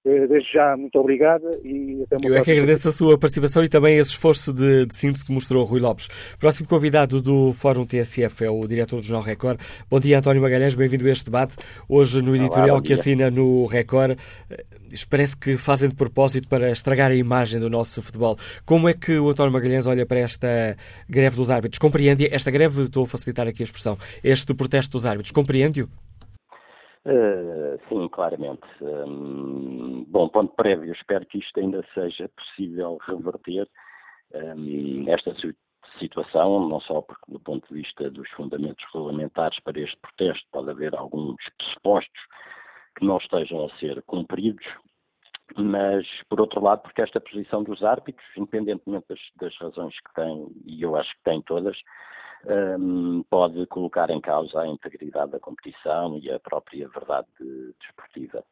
Eh, desde já, muito obrigada e até uma Eu é que agradeço a sua participação e também esse esforço de, de síntese que mostrou Rui Lopes. Próximo convidado do Fórum TSF é o diretor do Jornal Record. Bom dia, António Magalhães, bem-vindo a este debate. Hoje, no editorial Olá, que assina no Record, eh, parece que fazem de propósito para estragar a imagem do nosso futebol. Como é que o António Magalhães olha para esta greve dos árbitros? Compreende esta greve? Estou a facilitar aqui a expressão. Este protesto dos árbitros, compreende-o? Uh, sim, claramente. Um, bom, ponto prévio, espero que isto ainda seja possível reverter um, esta situação, não só porque do ponto de vista dos fundamentos regulamentares para este protesto pode haver alguns pressupostos que não estejam a ser cumpridos, mas por outro lado porque esta posição dos árbitros, independentemente das, das razões que têm, e eu acho que têm todas, um, pode colocar em causa a integridade da competição e a própria verdade desportiva.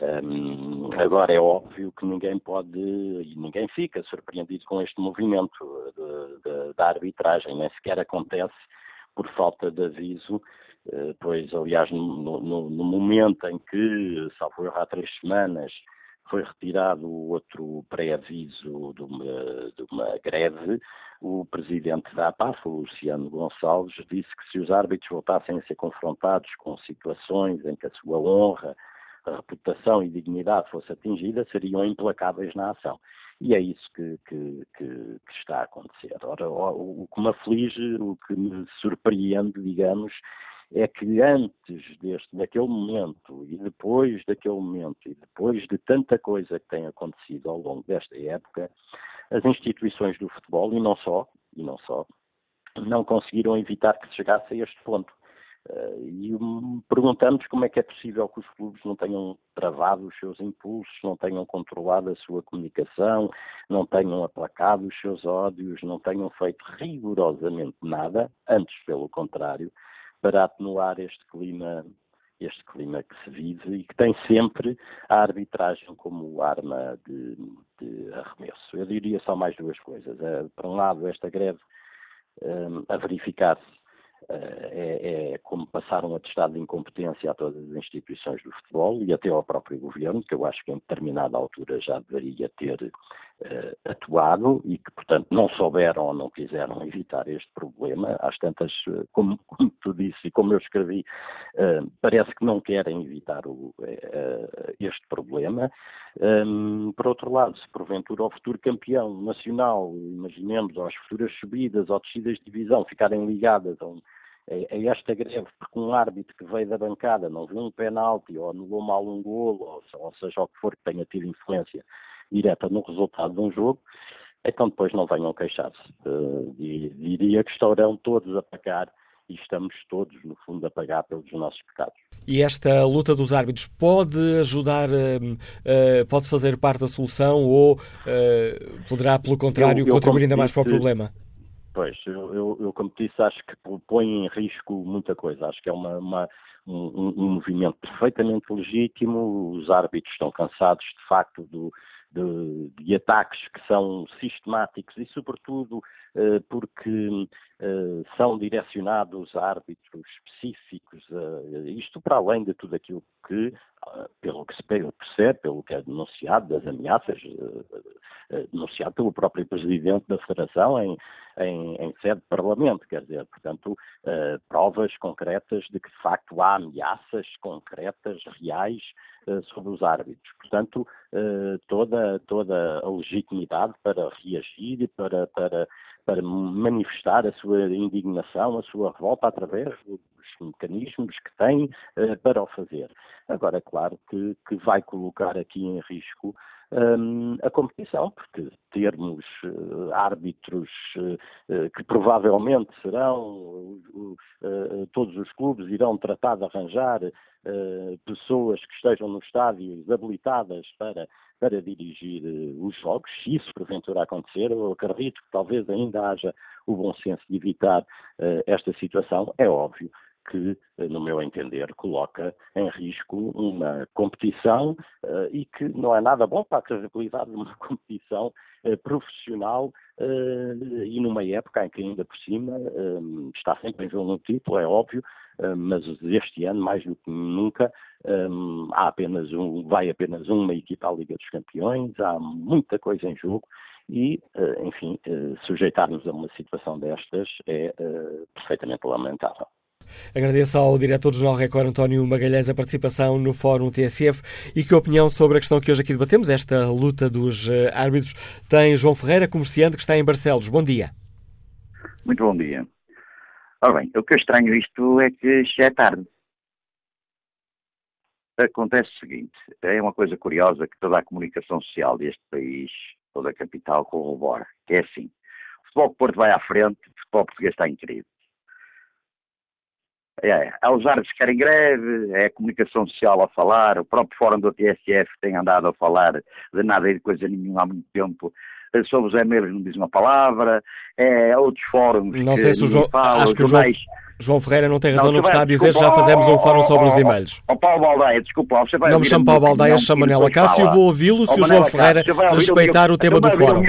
Um, agora é óbvio que ninguém pode e ninguém fica surpreendido com este movimento da arbitragem, nem sequer acontece por falta de aviso, eh, pois aliás no, no, no momento em que, salvo erro há três semanas, foi retirado outro pré-aviso de uma, de uma greve, o presidente da APAF, Luciano Gonçalves, disse que se os árbitros voltassem a ser confrontados com situações em que a sua honra, a reputação e dignidade fosse atingida, seriam implacáveis na ação. E é isso que, que, que, que está a acontecer. Ora, o, o que me aflige, o que me surpreende, digamos, é que antes deste, daquele momento e depois daquele momento e depois de tanta coisa que tem acontecido ao longo desta época, as instituições do futebol e não só, e não só, não conseguiram evitar que se chegasse a este ponto. Uh, e perguntamos como é que é possível que os clubes não tenham travado os seus impulsos, não tenham controlado a sua comunicação, não tenham aplacado os seus ódios, não tenham feito rigorosamente nada, antes pelo contrário, para atenuar este clima este clima que se vive e que tem sempre a arbitragem como arma de, de arremesso. Eu diria só mais duas coisas. Uh, por um lado, esta greve um, a verificar-se uh, é, é, como passar um atestado de incompetência a todas as instituições do futebol e até ao próprio governo, que eu acho que em determinada altura já deveria ter uh, atuado e que, portanto, não souberam ou não quiseram evitar este problema. Às tantas, uh, como, como, tu disse e como eu escrevi, uh, parece que não querem evitar o, este problema. Um, por outro lado, se porventura o futuro campeão nacional, imaginemos, ou as futuras subidas ou descidas de divisão ficarem ligadas a um a, esta greve porque um árbitro que veio da bancada não viu um penalti ou anulou mal um golo, ou, ou seja o que for que tenha tido influência direta no resultado de um jogo, então depois não venham queixar-se. Uh, diria que estarão todos a pagar e estamos todos, no fundo, a pagar pelos nossos pecados. E esta luta dos árbitros pode ajudar, uh, uh, pode fazer parte da solução ou poderá, pelo contrário, eu, eu contribuir ainda mais para o problema? Pois, eu, eu, eu, como disse, acho que põe em risco muita coisa. Acho que é uma, uma um, um, movimento perfeitamente legítimo. Os árbitros estão cansados, de facto, do, de, de, ataques que são sistemáticos e, sobretudo, eh, porque eh, são direcionados a árbitros específicos, eh, isto para além de tudo aquilo que, ah, pelo que se percebe, pelo que é denunciado, das ameaças, denunciado pelo próprio Presidente da Federação em, em, em sede de Parlamento, quer dizer, portanto, provas concretas de que, de facto, há ameaças concretas, reais, sobre os árbitros. Portanto, toda, toda a legitimidade para reagir para, para para manifestar a sua indignação, a sua revolta através dos mecanismos que tem uh, para o fazer. Agora, é claro que, que vai colocar aqui em risco um, a competição, porque termos árbitros que provavelmente serão, todos os clubes irão tratar de arranjar pessoas que estejam no estádio habilitadas para para dirigir uh, os jogos, se isso porventura acontecer, eu acredito que talvez ainda haja o bom senso de evitar uh, esta situação, é óbvio que, eh, no meu entender, coloca em risco uma competição uh, e que não é nada bom para a credibilidade de uma competição uh, profissional uh, e numa época em que ainda por cima está sempre em jogo um título, é óbvio, mas este ano, mais do que nunca, há apenas um, vai apenas uma equipa à Liga dos Campeões, há muita coisa em jogo e, eh, enfim, sujeitar-nos a uma situação destas é perfeitamente lamentável. Agradeço ao diretor do Jornal Record, António Magalhães, a participação no Fórum TSF e que opinião sobre a questão que hoje aqui debatemos, esta luta dos árbitros, tem João Ferreira, comerciante que está em Barcelos. Bom dia. Muito bom dia. Ora bem, o que eu estranho isto é que já é tarde. Acontece o seguinte, é uma coisa curiosa que toda a comunicação social deste país, toda a capital, corrobora, que é assim, o futebol de Porto vai à frente, o futebol português está incrível. É, é os árbitros que querem greve, é a comunicação social a falar, o próprio fórum do TSF tem andado a falar de nada e de coisa nenhuma há muito tempo, sobre os e-mails não diz uma palavra, é, outros fóruns não sei se o João, falam, acho que o João, Ferreira não tem razão não, no que está a dizer, já fazemos um fórum sobre os e-mails. Ó Paulo Baldaia, desculpa, você vai Não me chamo Paulo Baldaia, chamo Manela Cássio, vou ouvi-lo se o João Ferreira respeitar o tema do fórum.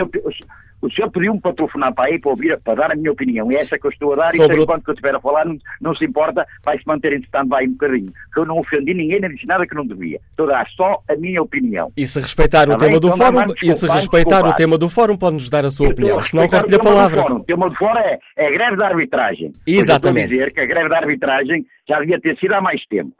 O senhor pediu-me para telefonar para aí, para ouvir, para dar a minha opinião. E é essa que eu estou a dar, Sobre e enquanto que eu estiver a falar, não, não se importa, vai-se manter em stand-by um bocadinho. Que eu não ofendi ninguém, nem disse nada que não devia. Estou a dar só a minha opinião. E se respeitar o tema do então, fórum, e se respeitar o tema do fórum, pode-nos dar a sua opinião. Se não, corte a palavra. O tema do fórum é, é a greve da arbitragem. Exatamente. Estou a dizer que a greve da arbitragem já devia ter sido há mais tempo.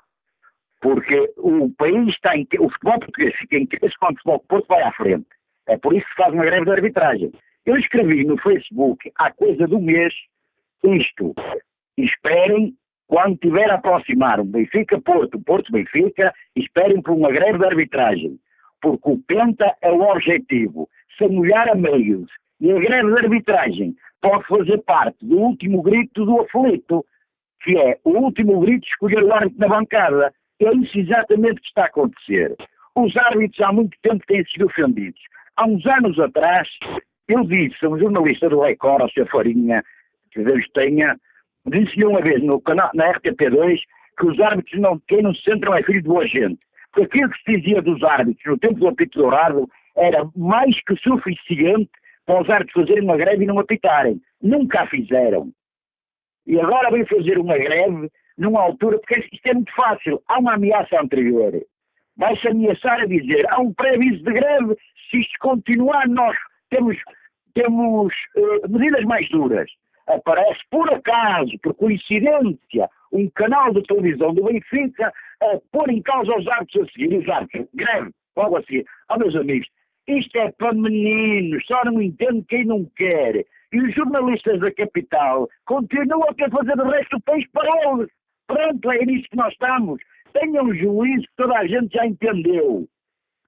Porque o país está em. O futebol português fica em crise quando o futebol Porto vai à frente. É por isso que se faz uma greve de arbitragem. Eu escrevi no Facebook há coisa do mês isto. Esperem quando tiver a aproximar o Benfica-Porto, Porto-Benfica, esperem por uma greve de arbitragem. Porque o Penta é o objetivo. Se molhar a meios e a greve de arbitragem pode fazer parte do último grito do aflito, que é o último grito de escolher o árbitro na bancada. É isso exatamente que está a acontecer. Os árbitros há muito tempo têm sido ofendidos. Há uns anos atrás, eu disse a um jornalista do Record, ao Sr. Farinha, que Deus tenha, disse-lhe uma vez no canal, na RTP2 que os árbitros não, quem não se centram é filho de boa gente. Porque aquilo que se dizia dos árbitros no tempo do apito dourado era mais que suficiente para os árbitros fazerem uma greve e não apitarem. Nunca a fizeram. E agora vem fazer uma greve numa altura, porque isto é muito fácil. Há uma ameaça anterior. vai-se ameaçar a dizer há um pré-aviso de greve, se isto continuar nós temos, temos uh, medidas mais duras. Aparece por acaso, por coincidência, um canal de televisão do Benfica a pôr em causa os árbitros a seguir, os árbitros, greve, logo assim. Ah, meus amigos, isto é para meninos, só não entende quem não quer. E os jornalistas da capital continuam a querer fazer o resto do país para eles. Pronto, é nisso que nós estamos. Tenham juízo que toda a gente já entendeu.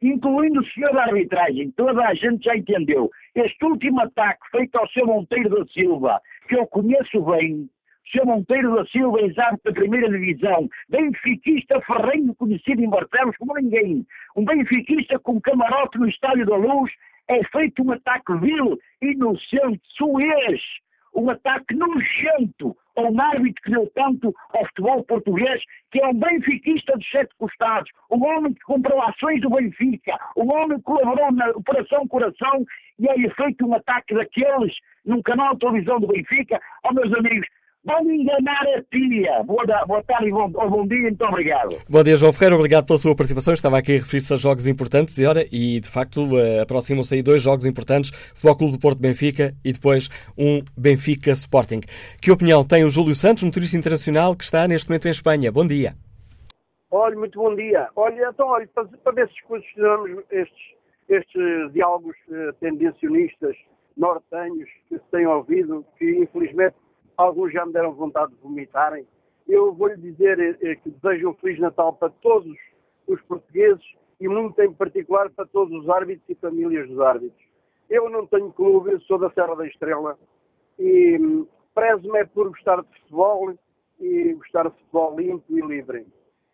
Incluindo o senhor da arbitragem, toda a gente já entendeu. Este último ataque feito ao seu Monteiro da Silva, que eu conheço bem, Sr. Monteiro da Silva, exato da primeira divisão, benfiquista ferrenho conhecido em Barcelos como ninguém, um benfiquista com camarote no Estádio da Luz, é feito um ataque vil, inocente, suez, um ataque nojento a um árbitro que deu tanto ao futebol português, que é um benfiquista dos sete costados, um homem que comprou ações do Benfica, um homem que colaborou na Operação Coração e é feito um ataque daqueles num canal de televisão do Benfica. Ó oh, meus amigos, Vão enganar a tia. Boa, boa tarde e bom, bom dia, muito obrigado. Bom dia, João Ferreira, obrigado pela sua participação. Estava aqui a referir-se a jogos importantes e, ora, e de facto uh, aproximam-se aí dois jogos importantes: Futebol Clube do Porto Benfica e depois um Benfica Sporting. Que opinião tem o Júlio Santos, motorista internacional que está neste momento em Espanha? Bom dia. Olha, muito bom dia. Olha, então, olha, para, para ver se questionamos estes, estes diálogos uh, tendencionistas nortenhos que se têm ouvido, que infelizmente alguns já me deram vontade de vomitarem. Eu vou-lhe dizer eh, eh, que desejo um Feliz Natal para todos os portugueses e muito em particular para todos os árbitros e famílias dos árbitros. Eu não tenho clube, sou da Serra da Estrela e hum, prezo-me é por gostar de futebol e gostar de futebol limpo e livre.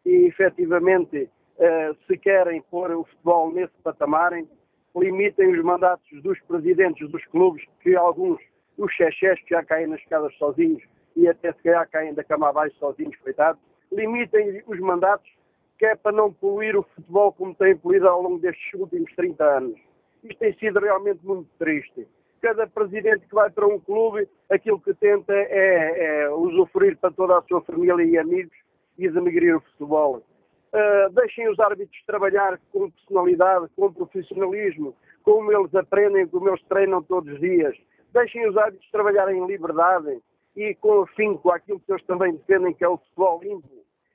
E efetivamente, eh, se querem pôr o futebol nesse patamar, limitem os mandatos dos presidentes dos clubes, que alguns os chechés que já caem nas escadas sozinhos e até se calhar caem da cama abaixo sozinhos, coitados, limitem os mandatos, que é para não poluir o futebol como tem poluído ao longo destes últimos 30 anos. Isto tem sido realmente muito triste. Cada presidente que vai para um clube, aquilo que tenta é, é usufruir para toda a sua família e amigos e desenegrir o futebol. Uh, deixem os árbitros trabalhar com personalidade, com profissionalismo, como eles aprendem, como eles treinam todos os dias deixem os árbitros trabalharem em liberdade e com afinco aquilo que eles também defendem, que é o futebol limpo,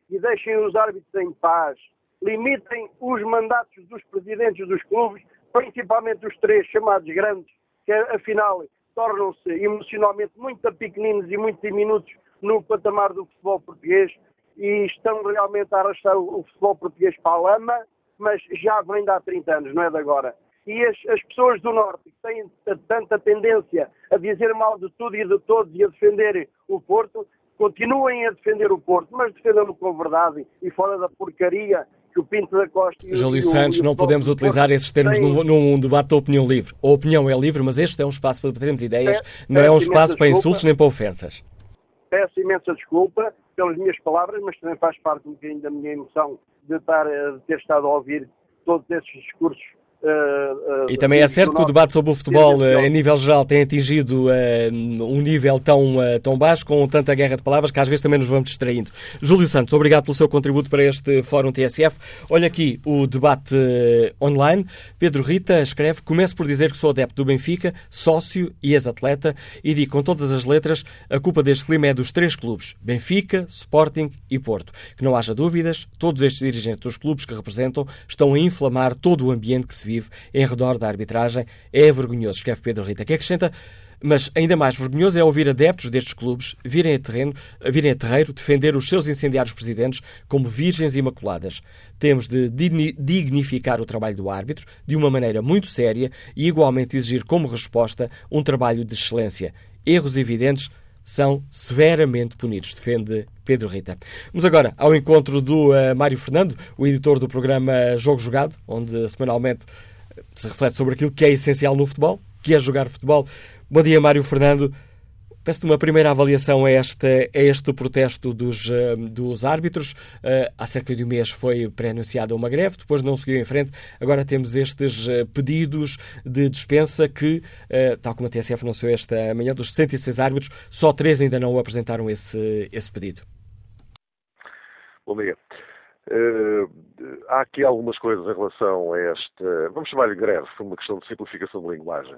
e deixem os árbitros em paz. Limitem os mandatos dos presidentes dos clubes, principalmente os três chamados grandes, que afinal tornam-se emocionalmente muito pequeninos e muito diminutos no patamar do futebol português e estão realmente a arrastar o futebol português para a lama, mas já vem de há 30 anos, não é de agora e as, as, pessoas do Norte que têm tanta tendência a dizer mal de tudo e de todos e a defender o Porto, continuem a defender o Porto, mas defendam-no com verdade e fora da porcaria que o Pinto da Costa e Júlio Santos, não podemos utilizar esses termos num, num, debate da opinião livre. A opinião é livre, mas este é um espaço para termos ideias, não é um espaço para insultos nem para ofensas. Peço imensa desculpa pelas minhas palavras, mas também faz parte um bocadinho da minha emoção de, estar, de ter estado a ouvir todos esses discursos e também é certo que o debate sobre o futebol uh, em nível geral tem atingido um nível tão, tão baixo, com tanta guerra de palavras, que às vezes também nos vamos distraindo. Júlio Santos, obrigado pelo seu contributo para este Fórum TSF. Olha aqui o debate online. Pedro Rita escreve: Começo por dizer que sou adepto do Benfica, sócio e ex-atleta, e digo com todas as letras: a culpa deste clima é dos três clubes, Benfica, Sporting e Porto. Que não haja dúvidas, todos estes dirigentes dos clubes que representam estão a inflamar todo o ambiente que se vive em redor da arbitragem. É vergonhoso, escreve Pedro Rita, que acrescenta mas ainda mais vergonhoso é ouvir adeptos destes clubes virem a, terreno, virem a terreiro defender os seus incendiários presidentes como virgens imaculadas. Temos de dignificar o trabalho do árbitro de uma maneira muito séria e igualmente exigir como resposta um trabalho de excelência. Erros evidentes são severamente punidos, defende Pedro Rita. Vamos agora ao encontro do uh, Mário Fernando, o editor do programa Jogo Jogado, onde semanalmente se reflete sobre aquilo que é essencial no futebol, que é jogar futebol. Bom dia, Mário Fernando. Peço-te uma primeira avaliação a este, a este protesto dos, eh, dos árbitros. Uh, há cerca de um mês foi pré-anunciada uma greve, depois não seguiu em frente. Agora temos estes uh, pedidos de dispensa que, tal como a TSF anunciou esta manhã, dos 66 árbitros, só três ainda não apresentaram esse, esse pedido. Bom dia. Uh, há aqui algumas coisas em relação a esta, vamos chamar-lhe greve, foi uma questão de simplificação de linguagem.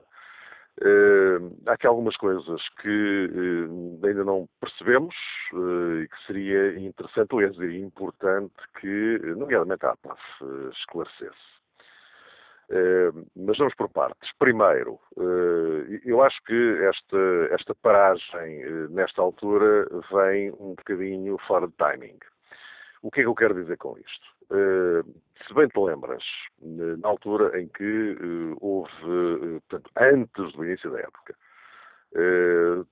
Uh, há aqui algumas coisas que uh, ainda não percebemos e que seria interessante, aliás, importante que, nomeadamente, a APAF esclarecesse. mas vamos por partes. Primeiro, eu acho que esta, esta paragem, nesta altura, vem um bocadinho fora de timing. O que é que eu quero dizer com isto? Uh, se bem te lembras, na altura em que uh, houve, uh, portanto, antes do início da época,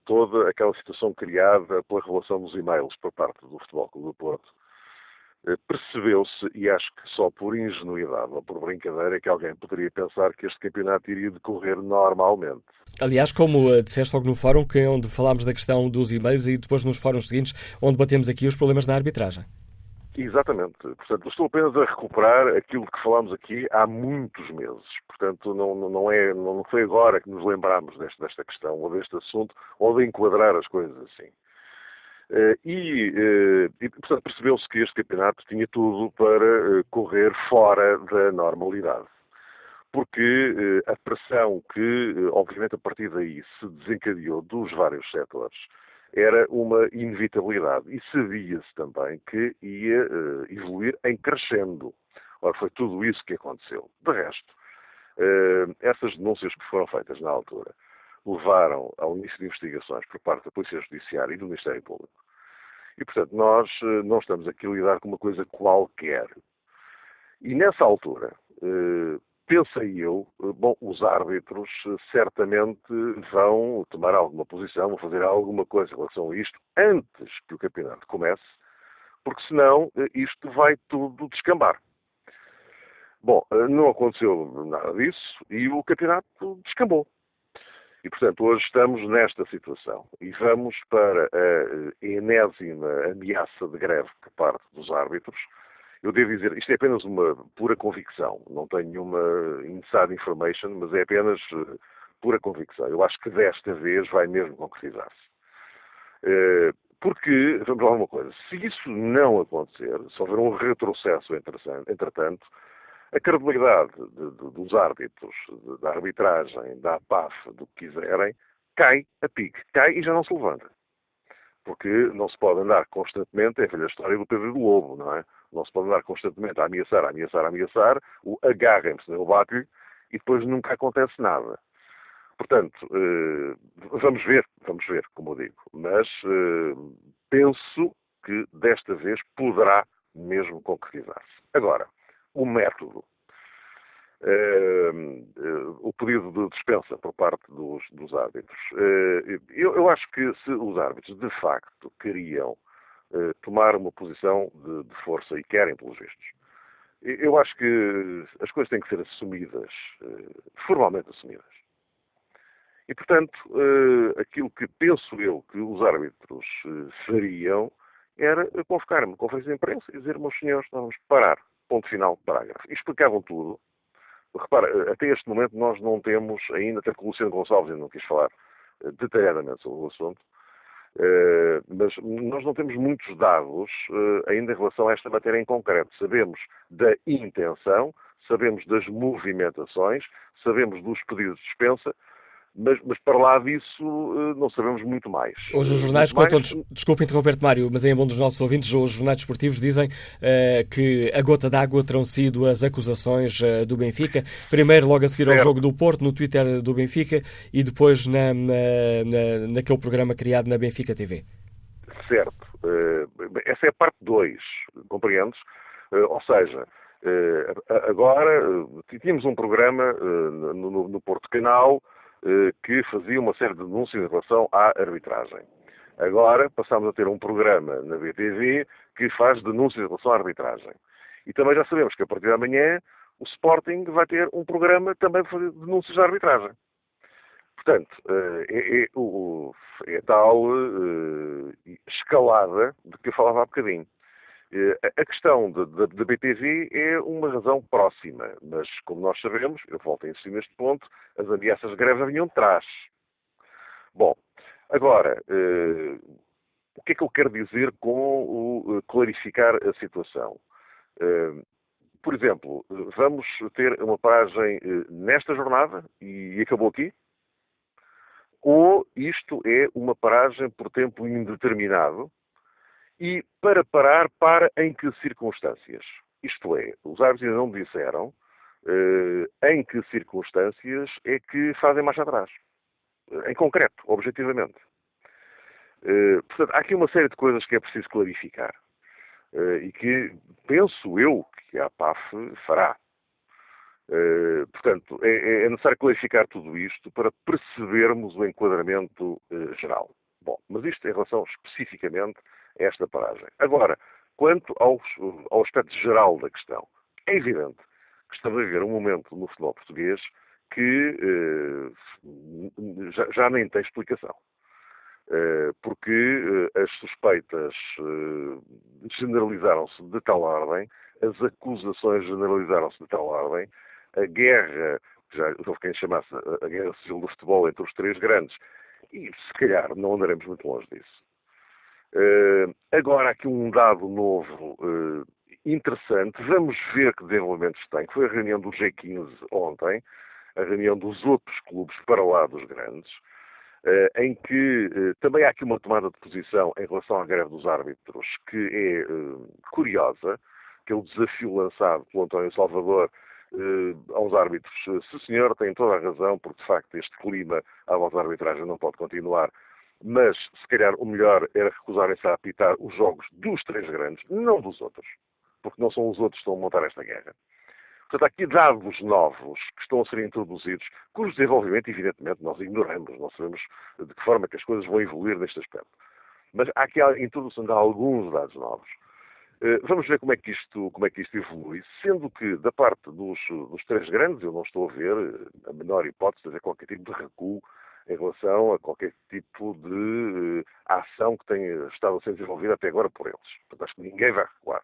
toda aquela situação criada pela revelação dos e-mails por parte do Futebol Clube do Porto, percebeu-se, e acho que só por ingenuidade ou por brincadeira, que alguém poderia pensar que este campeonato iria decorrer normalmente. Aliás, como disseste logo no fórum, que é onde falámos da questão dos e-mails e depois nos fóruns seguintes, onde batemos aqui os problemas na arbitragem. Exatamente. Portanto, estou apenas a recuperar aquilo que falámos aqui há muitos meses. Portanto, não, não, é, não foi agora que nos lembramos desta, desta questão ou deste assunto ou de enquadrar as coisas assim. Uh, e, uh, e, portanto, percebeu-se que este campeonato tinha tudo para uh, correr fora da normalidade. Porque a pressão que, obviamente, a partir daí se desencadeou dos vários setores era uma inevitabilidade. E sabia-se também que ia uh, evoluir em crescendo. Ora, foi tudo isso que aconteceu. De resto, uh, essas denúncias que foram feitas na altura levaram ao início de investigações por parte da Polícia Judiciária e do Ministério Público. E, portanto, nós uh, não estamos aqui a lidar com uma coisa qualquer. E nessa altura, pensei eu, bom, os árbitros eh, certamente vão tomar alguma posição, vão fazer alguma coisa em relação a isto antes que o campeonato comece, porque senão eh, isto vai tudo descambar. Bom, eh, não aconteceu nada disso e o campeonato descambou. E, portanto, hoje estamos nesta situação e vamos para a enésima ameaça de greve por parte dos árbitros, eu devo dizer, isto é apenas uma pura convicção, não tenho nenhuma inside information, mas é apenas uh, pura convicção. Eu acho que desta vez vai mesmo concretizar-se. Uh, porque, vamos lá uma coisa, se isso não acontecer, se houver um retrocesso entretanto, a credibilidade de, de, dos árbitros, de, da arbitragem, da APAF, do que quiserem, cai a pique, cai e já não se levanta. Porque não se pode andar constantemente, é a velha história do Pedro do Lobo, não é? Não se pode andar constantemente a ameaçar, a ameaçar, a ameaçar, o agarrem-se no bate e depois nunca acontece nada. Portanto, eh, vamos ver, vamos ver, como eu digo. Mas eh, penso que desta vez poderá mesmo concretizar-se. Agora, o método. Uh, o pedido de dispensa por parte dos, dos árbitros. Uh, eu, eu, acho que se os árbitros de facto queriam eh, tomar uma posição de, de, força e querem, pelos vistos. Eu acho que as coisas têm que ser assumidas, eh, formalmente assumidas. E, portanto, eh, aquilo que penso eu que os árbitros fariam era convocar-me conferência de imprensa e dizer, meus senhores, vamos parar, ponto final, parágrafo. E explicavam tudo. Repara, até este momento nós não temos ainda, até que o Luciano Gonçalves ainda não quis falar detalhadamente sobre o assunto, Uh, mas nós não temos muitos dados uh, ainda em relação a esta matéria em concreto. Sabemos da intenção, sabemos das movimentações, sabemos dos pedidos de dispensa, mas, mas, para lá disso uh, não sabemos muito mais. Hoje os jornais contam, mais... desculpe interromper-te Mário, mas em bom dos nossos ouvintes, os jornais desportivos dizem uh, que a gota d'água terão sido as acusações uh, do Benfica, primeiro logo a seguir ao jogo do Porto, no Twitter do Benfica, e depois na, na, na naquele programa criado na Benfica TV. Certo. essa é a parte 2, compreendes? ou seja, agora tínhamos um programa no, no Porto Canal eh, que fazia uma série de denúncias em relação à arbitragem. Agora passamos a ter um programa na BTV que faz denúncias em relação à arbitragem. E também já sabemos que a partir de amanhã o Sporting vai ter um programa também para fazer denúncias à arbitragem. Portanto, eh, é, é, é tal é, escalada de que eu falava há bocadinho. Eh, a questão da BTV é uma razão próxima, mas como nós sabemos, eu volto a insistir neste ponto, as ameaças de greve vinham de trás. Bom, agora, uh, o que é que eu quero dizer com o uh, clarificar a situação? Por exemplo, vamos ter uma paragem nesta jornada e acabou aqui? Ou isto é uma paragem por tempo indeterminado e para parar, para em que circunstâncias? Isto é, os árbitros ainda não disseram em que circunstâncias é que fazem marcha atrás. Em concreto, objetivamente. Uh, portanto, há aqui uma série de coisas que é preciso clarificar uh, e que penso eu que a PAF fará. Uh, portanto, é, é, necessário clarificar tudo isto para percebermos o enquadramento geral. Bom, mas isto em relação especificamente esta paragem. Agora, quanto aos, ao aspecto geral da questão, é evidente que estamos a viver um momento no futebol português que já, já nem tem explicação. Eh, porque eh, as suspeitas eh, generalizaram-se de tal ordem, as acusações generalizaram-se de tal ordem, a guerra, já houve quem chamasse a guerra civil do futebol entre os três grandes, e se calhar não andaremos muito longe disso. Agora, aqui um dado novo interessante, vamos ver que desenvolvimentos tem, foi a reunião do G15 ontem, a reunião dos outros clubes para lá dos grandes, eh, em que também há aqui uma tomada de posição em relação à greve dos árbitros que é curiosa, que é o desafio lançado pelo António Salvador aos árbitros. Se o senhor tem toda a razão, porque de facto este clima à vossa arbitragem não pode continuar, mas se calhar o melhor era recusarem-se a apitar os jogos dos três grandes, não dos outros, porque não são os outros que estão a montar esta guerra. Portanto, há aqui dados novos que estão a ser introduzidos, cujo desenvolvimento, evidentemente, nós ignoramos, não sabemos de que forma que as coisas vão evoluir neste aspecto. Mas há aqui a introdução de alguns dados novos. Eh, vamos ver como é que isto, como é que isto evolui, sendo que da parte dos, dos três grandes eu não estou a ver eh, a menor hipótese de haver qualquer tipo de recuo em relação a qualquer tipo de uh, ação que tenha estado a ser desenvolvida até agora por eles. Portanto, acho que ninguém vai recuar.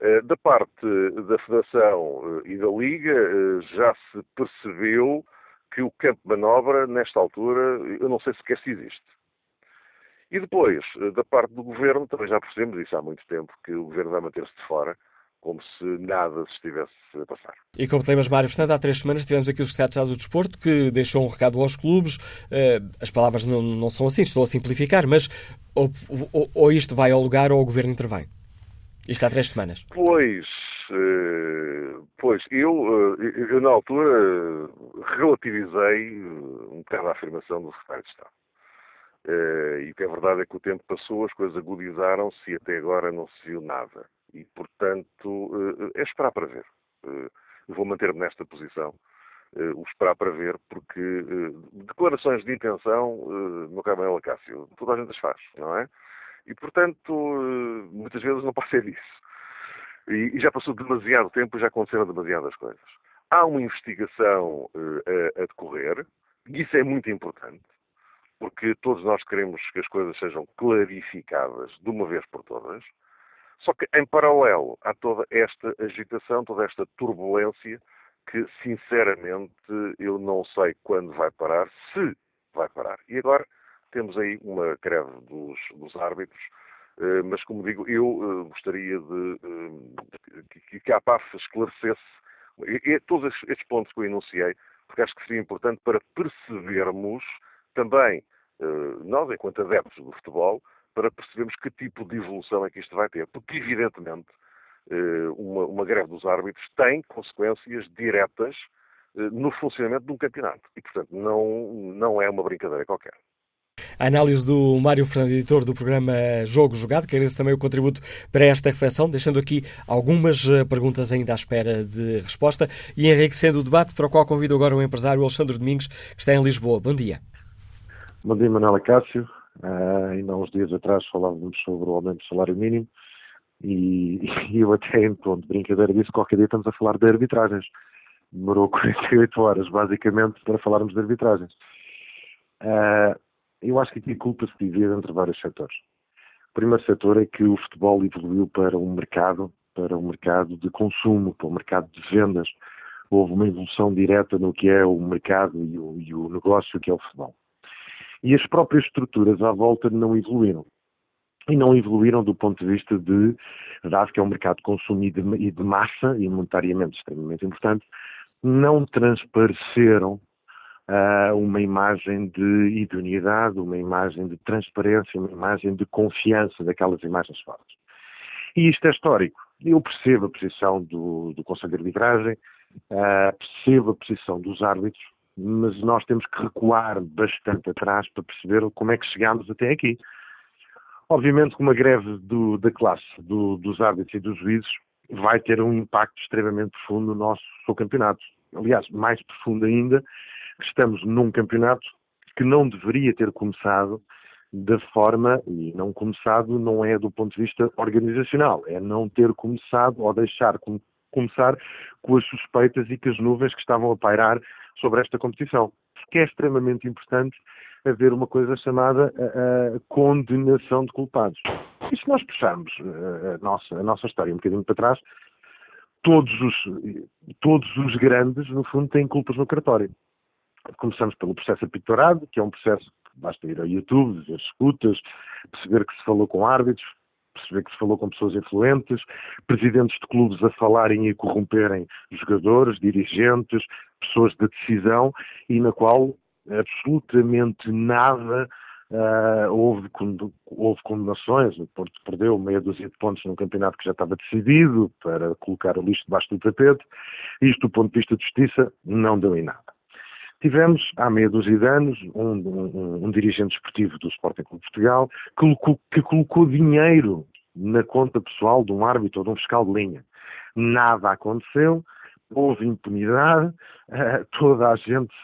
Eh, da parte da Federação eh, e da Liga, eh, já se percebeu que o campo de manobra, nesta altura, eu não sei sequer se existe. E depois, da parte do Governo, também já percebemos isso há muito tempo, que o Governo vai manter-se de fora, como se nada se estivesse a passar. E como te lembras, Mário Fernando, há três semanas tivemos aqui o Secretário de Estado do Desporto que deixou um recado aos clubes. As palavras não, não são assim, estou a simplificar, mas ou, ou, ou isto vai ao lugar ou o Governo intervém. Isto há três semanas. Pois, eh, pois eu, eh, eu na altura relativizei eh, um bocado a afirmação do secretário de Estado. E o que é verdade é que o tempo passou, as coisas agudizaram-se e até agora não se viu nada. E, portanto, é esperar para ver. Vou manter-me nesta posição. O esperar para ver, porque declarações de intenção, no Carmelo Cássio, toda a gente as faz, não é? E, portanto, eh, muitas vezes não pode ser isso. E, já passou demasiado tempo e já aconteceram demasiadas coisas. Há uma investigação a decorrer, e isso é muito importante, porque todos nós queremos que as coisas sejam clarificadas de uma vez por todas. Só que, em paralelo, há toda esta agitação, toda esta turbulência, que, sinceramente, eu não sei quando vai parar, se vai parar. E agora, temos aí uma greve dos, dos árbitros, eh, mas como digo, eu eh, gostaria de eh, que a PAF esclarecesse todos estes pontos que eu enunciei, porque acho que seria importante para percebermos também, nós enquanto adeptos do futebol, para percebermos que tipo de evolução é que isto vai ter. Porque, evidentemente, uma, uma greve dos árbitros tem consequências diretas no funcionamento de um campeonato. E, portanto, não, não é uma brincadeira qualquer a análise do Mário Fernando, editor do programa Jogo Jogado, que agradeço também o contributo para esta reflexão, deixando aqui algumas eh, perguntas ainda à espera de resposta e enriquecendo o debate, para o qual convido agora o empresário Alexandre Domingos, que está em Lisboa. Bom dia. Bom dia, Manuela Cássio. Uh, ainda há uns dias atrás falávamos sobre o aumento do salário mínimo e, e eu até de brincadeira disse que qualquer dia estamos a falar de arbitragens. Demorou 48 horas, basicamente, para falarmos de arbitragens. Uh, eu acho que aqui culpa se divide entre vários setores. O primeiro setor é que o futebol evoluiu para um mercado, para um mercado de consumo, para um mercado de vendas. Houve uma evolução direta no que é o mercado e o, e o negócio que é o futebol. E as próprias estruturas à volta não evoluíram. e não evoluíram do ponto de vista de, dado que é um mercado de consumo e de, e de massa, e monetariamente extremamente importante, não transpareceram uh, uma imagem de idoneidade, uma imagem de transparência, uma imagem de confiança daquelas imagens fortes. E isto é histórico. Eu percebo a posição do, do Conselho de Arbitragem, uh, percebo a posição dos árbitros, mas nós temos que recuar bastante atrás para perceber como é que chegámos até aqui. Obviamente que uma greve do, da classe do, dos árbitros e dos juízes vai ter um impacto extremamente profundo no nosso campeonato. Aliás, mais profundo ainda, estamos num campeonato que não deveria ter começado da forma, e não começado não é do ponto de vista organizacional, é não ter começado ou deixar começar com as suspeitas e com as nuvens que estavam a pairar sobre esta competição. Porque é extremamente importante haver uma coisa chamada a, a condenação de culpados. E se nós puxarmos a, a, nossa, a nossa história um bocadinho para trás, todos os, todos os grandes, no fundo, têm culpas no cartório. Começamos pelo processo apitorado, que é um processo que basta ir ao YouTube, ver escutas, perceber que se falou com árbitros, perceber que se falou com pessoas influentes, presidentes de clubes a falarem e corromperem jogadores, dirigentes, pessoas de decisão, e na qual absolutamente nada Uh, houve, houve condenações, o Porto perdeu meia dúzia de pontos num campeonato que já estava decidido para colocar o lixo debaixo do tapete. Isto, do ponto de vista de justiça, não deu em nada. Tivemos, há meia dúzia de anos, um, um, um dirigente esportivo do Sporting Clube de Portugal que colocou, que colocou dinheiro na conta pessoal de um árbitro ou de um fiscal de linha. Nada aconteceu, houve impunidade, uh, toda a gente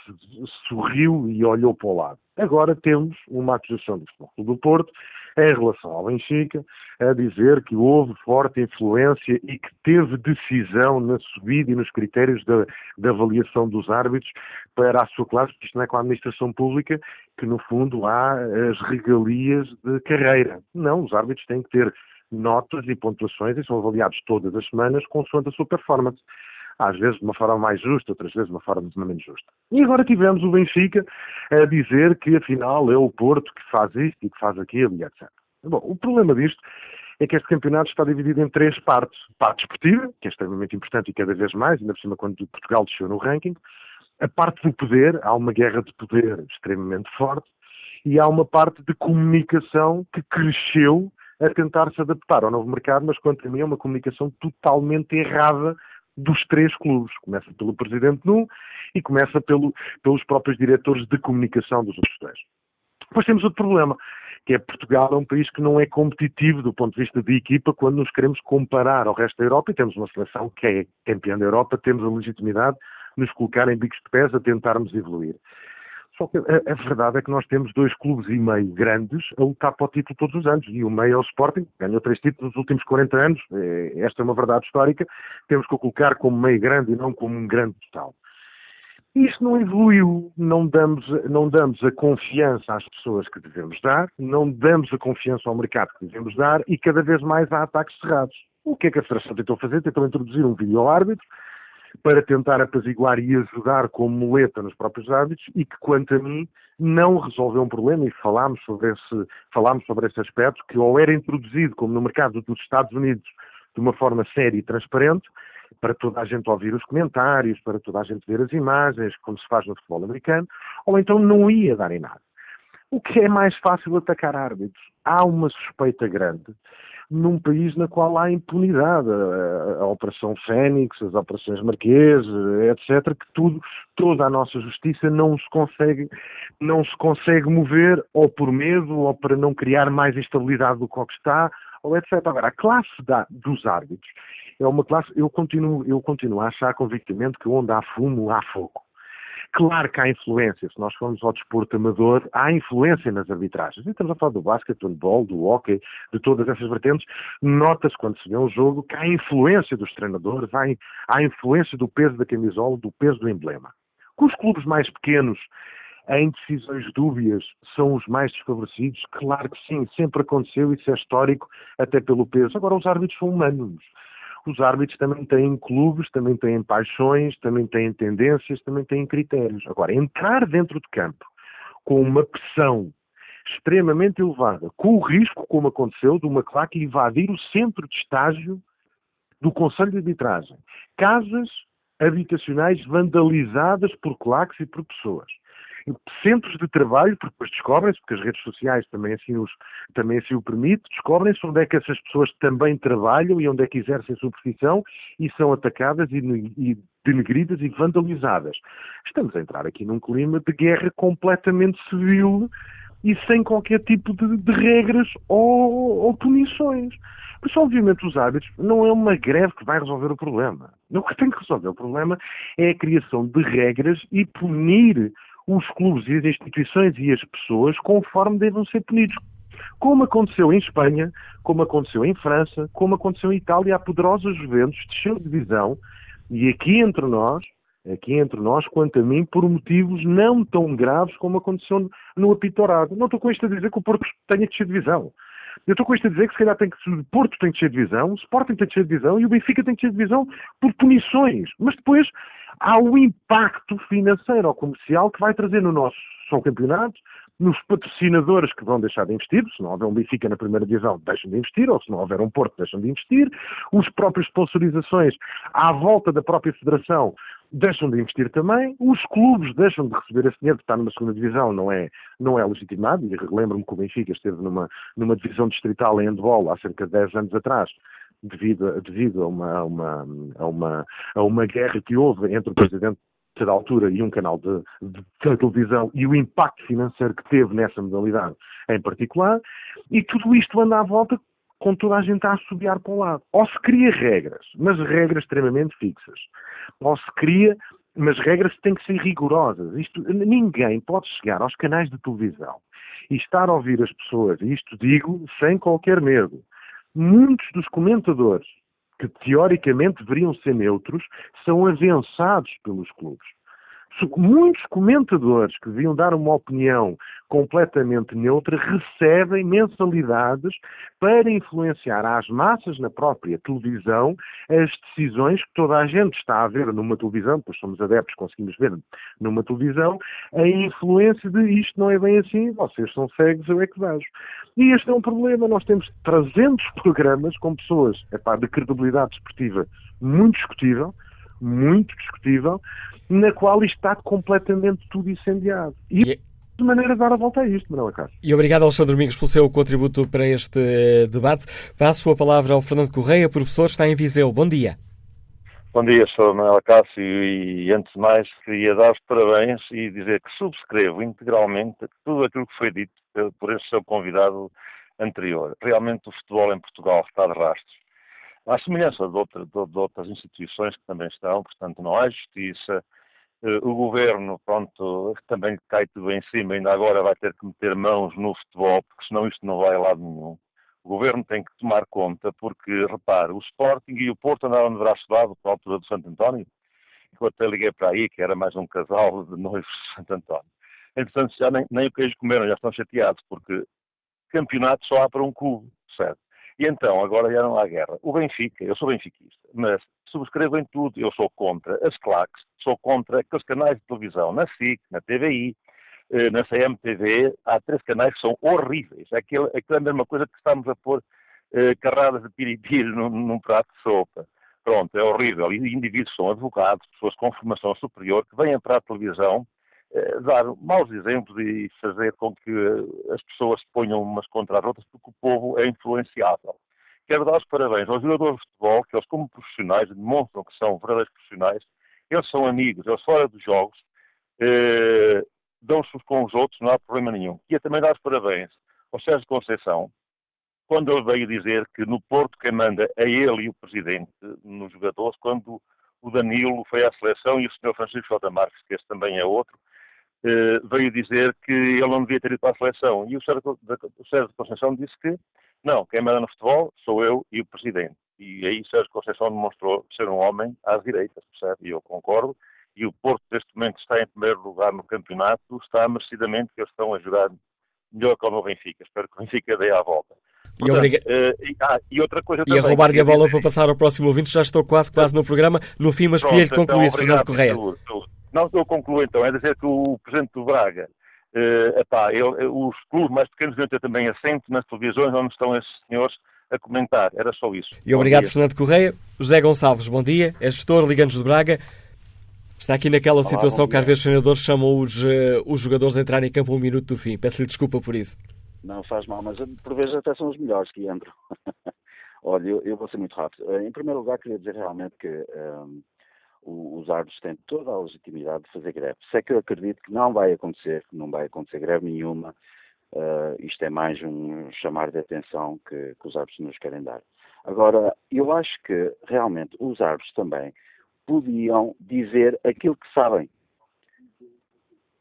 sorriu e olhou para o lado. Agora temos uma acusação do Futebol do Porto em relação ao Benfica, a dizer que houve forte influência e que teve decisão na subida e nos critérios da, da avaliação dos árbitros para a sua classe, porque isto não é com a administração pública, que no fundo há as regalias de carreira. Não, os árbitros têm que ter notas e pontuações e são avaliados todas as semanas consoante a sua performance às vezes de uma forma mais justa, outras vezes de uma forma menos justa. E agora tivemos o Benfica a dizer que afinal é o Porto que faz isto e que faz aquilo e etc. Bom, o problema disto é que este campeonato está dividido em três partes. Parte esportiva, que é extremamente importante e cada vez mais, ainda por cima quando Portugal desceu no ranking. A parte do poder, há uma guerra de poder extremamente forte. E há uma parte de comunicação que cresceu a tentar se adaptar ao novo mercado, mas quanto a mim é uma comunicação totalmente errada dos três clubes. Começa pelo presidente num e começa pelo, pelos próprios diretores de comunicação dos outros três. Depois temos outro problema, que é Portugal é um país que não é competitivo do ponto de vista de equipa quando nos queremos comparar ao resto da Europa e temos uma seleção que é campeã da Europa, temos a legitimidade de nos colocar em bicos de pés a tentarmos evoluir. Só que a, a, verdade é que nós temos dois clubes e meio grandes a lutar para o título todos os anos. E o meio é o Sporting, ganhou três títulos nos últimos 40 anos. É, esta é uma verdade histórica. Temos que o colocar como meio grande e não como um grande total. Isso não evoluiu, não damos, não damos a confiança às pessoas que devemos dar, não damos a confiança ao mercado que devemos dar e cada vez mais há ataques cerrados. O que é que a Federação tentou fazer? Tentou introduzir um vídeo árbitro para tentar apaziguar e ajudar como muleta nos próprios hábitos e que, quanto a mim, não resolveu um problema e falámos sobre esse, falámos sobre esse aspecto, que ou era introduzido, como no mercado dos Estados Unidos, de uma forma séria e transparente, para toda a gente ouvir os comentários, para toda a gente ver as imagens, como se faz no futebol americano, ou então não ia dar em nada. O que é mais fácil atacar árbitros? Há uma suspeita grande num país na qual há impunidade. A, a Operação Fênix, as Operações Marquês, etc., que tudo, toda a nossa justiça não se consegue, não se consegue mover ou por medo ou para não criar mais instabilidade do que o que está, ou etc. Agora, a classe da, dos árbitros é uma classe, eu continuo, eu continuo a achar convictamente que onde há fumo, há fogo. Claro que há influência, se nós formos ao desporto amador, há influência nas arbitragens. E estamos a falar do basquete, do handball, do hockey, de todas essas vertentes. Nota-se quando se vê um jogo que há influência dos treinadores, há, há influência do peso da camisola, do peso do emblema. Com os clubes mais pequenos, em decisões dúbias, são os mais desfavorecidos? Claro que sim, sempre aconteceu, isso é histórico, até pelo peso. Agora, os árbitros são humanos os árbitros também têm clubes, também têm paixões, também têm tendências, também têm critérios. Agora, entrar dentro de campo com uma pressão extremamente elevada, com o risco, como aconteceu, de uma claque invadir o centro de estágio do Conselho de Arbitragem. Casas habitacionais vandalizadas por claques e por pessoas. Centros de trabalho, porque depois descobrem-se, porque as redes sociais também assim, os, também assim o permitem, descobrem-se onde é que essas pessoas também trabalham e onde é que exercem a sua profissão e são atacadas e, e denegridas e vandalizadas. Estamos a entrar aqui num clima de guerra completamente civil e sem qualquer tipo de, de regras ou, ou punições. Isso, obviamente, os árbitros não é uma greve que vai resolver o problema. O que tem que resolver o problema é a criação de regras e punir os clubes e as instituições e as pessoas conforme devem ser punidos. Como aconteceu em Espanha, como aconteceu em França, como aconteceu em Itália, a poderosa Juventus desceu de divisão e aqui entre nós, aqui entre nós, quanto a mim, por motivos não tão graves como aconteceu no apitorado. Não estou com isto a dizer que o Porto tenha que descer de divisão. Eu estou com isto a dizer que se calhar tem que, o Porto tem que descer de divisão, o Sporting tem que descer de divisão e o Benfica tem que descer de divisão por punições. Mas depois há o impacto financeiro ou comercial que vai trazer no nosso são campeonatos, nos patrocinadores que vão deixar de investir, se não houver um Benfica na primeira divisão, deixam de investir, ou se não houver um Porto, deixam de investir, os próprios sponsorizações à volta da própria federação deixam de investir também, os clubes deixam de receber esse dinheiro, que está numa segunda divisão, não é, não é legitimado, e lembro-me que o Benfica esteve numa, numa divisão distrital em handball há cerca de 10 anos atrás, devido, devido a, uma, a, uma, a, uma, a uma guerra que houve entre o presidente da altura e um canal de, de, de, televisão e o impacto financeiro que teve nessa modalidade em particular, e tudo isto anda à volta com toda a gente a assobiar para o lado. Ou se cria regras, mas regras extremamente fixas, ou se cria, mas regras têm que ser rigorosas. Isto, ninguém pode chegar aos canais de televisão e estar a ouvir as pessoas, e isto digo sem qualquer medo. Muitos dos comentadores que teoricamente deveriam ser neutros, são avançados pelos clubes. Muitos comentadores que deviam dar uma opinião completamente neutra recebem mensalidades para influenciar às massas na própria televisão as decisões que toda a gente está a ver numa televisão, pois somos adeptos, conseguimos ver numa televisão, a influência de isto não é bem assim, vocês são cegos, eu é que vejo. E este é um problema, nós temos 300 programas com pessoas epá, de credibilidade desportiva muito discutível, muito discutível, na qual está completamente tudo incendiado. E yeah. É- de maneira de dar a volta a isto, Manuel Cássio. E obrigado, Alexandre Domingos, pelo seu contributo para este eh, debate. Passo a palavra ao Fernando Correia, professor, está em Viseu. Bom dia. Bom dia, sou Manuel Cássio e, antes de mais, queria dar os parabéns e dizer que subscrevo integralmente tudo aquilo que foi dito por este seu convidado anterior. Realmente o futebol em Portugal está de rastros. À semelhança de, outra, de, de outras instituições que também estão, portanto, não há justiça, eh, o governo, pronto, também cai tudo em cima, ainda agora vai ter que meter mãos no futebol, porque senão isto não vai a lado nenhum. O governo tem que tomar conta, porque, repare, o Sporting e o Porto andaram de braço dado para a altura do Santo António, eu até liguei para aí, que era mais um casal de noivos de Santo António. Entretanto, já nem, nem o queijo comeram, já estão chateados, porque campeonato só há para um clube, certo? E então, agora não há guerra. O Benfica, eu sou benfiquista, mas subscrevo em tudo. Eu sou contra as claques, sou contra aqueles canais de televisão, na SIC, na TVI, eh, na CMTV, há três canais que são horríveis. Aquilo, aquilo é a mesma coisa que estamos a pôr eh, carradas de piripiri num, num, prato de sopa. Pronto, é horrível. E indivíduos são advogados, pessoas com formação superior, que vêm para a televisão dar maus exemplos e fazer com que eh, as pessoas se ponham umas contra as outras, porque o povo é influenciável. Quero dar os parabéns aos jogadores de futebol, que eles, como profissionais, demonstram que são verdadeiros profissionais. Eles são amigos, eles fora dos jogos, eh, dão-se com os outros, não há problema nenhum. Queria também dar os parabéns ao Sérgio Conceição, quando ele veio dizer que no Porto quem manda é ele e o Presidente nos jogadores, quando o Danilo foi à seleção e o Sr. Francisco J. Marques, que esse também é outro, eh, veio dizer que ele não devia ter ido para a seleção. E o Sérgio, o Sérgio Conceição disse que não, quem manda no futebol sou eu e o Presidente. E aí Sérgio Conceição demonstrou ser um homem às direitas, percebe? E eu concordo. E o Porto, neste momento, está em primeiro lugar no campeonato, está merecidamente que eles estão a jogar melhor que o Benfica. Espero que o Benfica dê a volta. Portanto, e, obriga... uh, e, ah, e, outra coisa também. E a roubar-lhe a bola para passar ao próximo ouvinte, já estou quase, quase no programa. No fim, mas concluir, então, Fernando Correia. Não, eu concluo então, é dizer que o Presidente do Braga Uh, epá, eu, os clubes mais pequenos devem ter também assento nas televisões onde estão esses senhores a comentar. Era só isso. E obrigado, Fernando Correia. José Gonçalves, bom dia. É gestor Liganos de Braga. Está aqui naquela Olá, situação que às vezes os treinadores chamam os, uh, os jogadores a entrar em campo um minuto do fim. Peço-lhe desculpa por isso. Não faz mal, mas por vezes até são os melhores que entram. Olha, eu, eu, vou ser muito rápido. Eh, em primeiro lugar, queria dizer realmente que um, os árbitros têm toda a legitimidade de fazer greve. Sei que eu acredito que não vai acontecer, que não vai acontecer greve nenhuma. Uh, isto é mais um chamar de atenção que, que os árbitros nos querem dar. Agora, eu acho que realmente os árbitros também podiam dizer aquilo que sabem.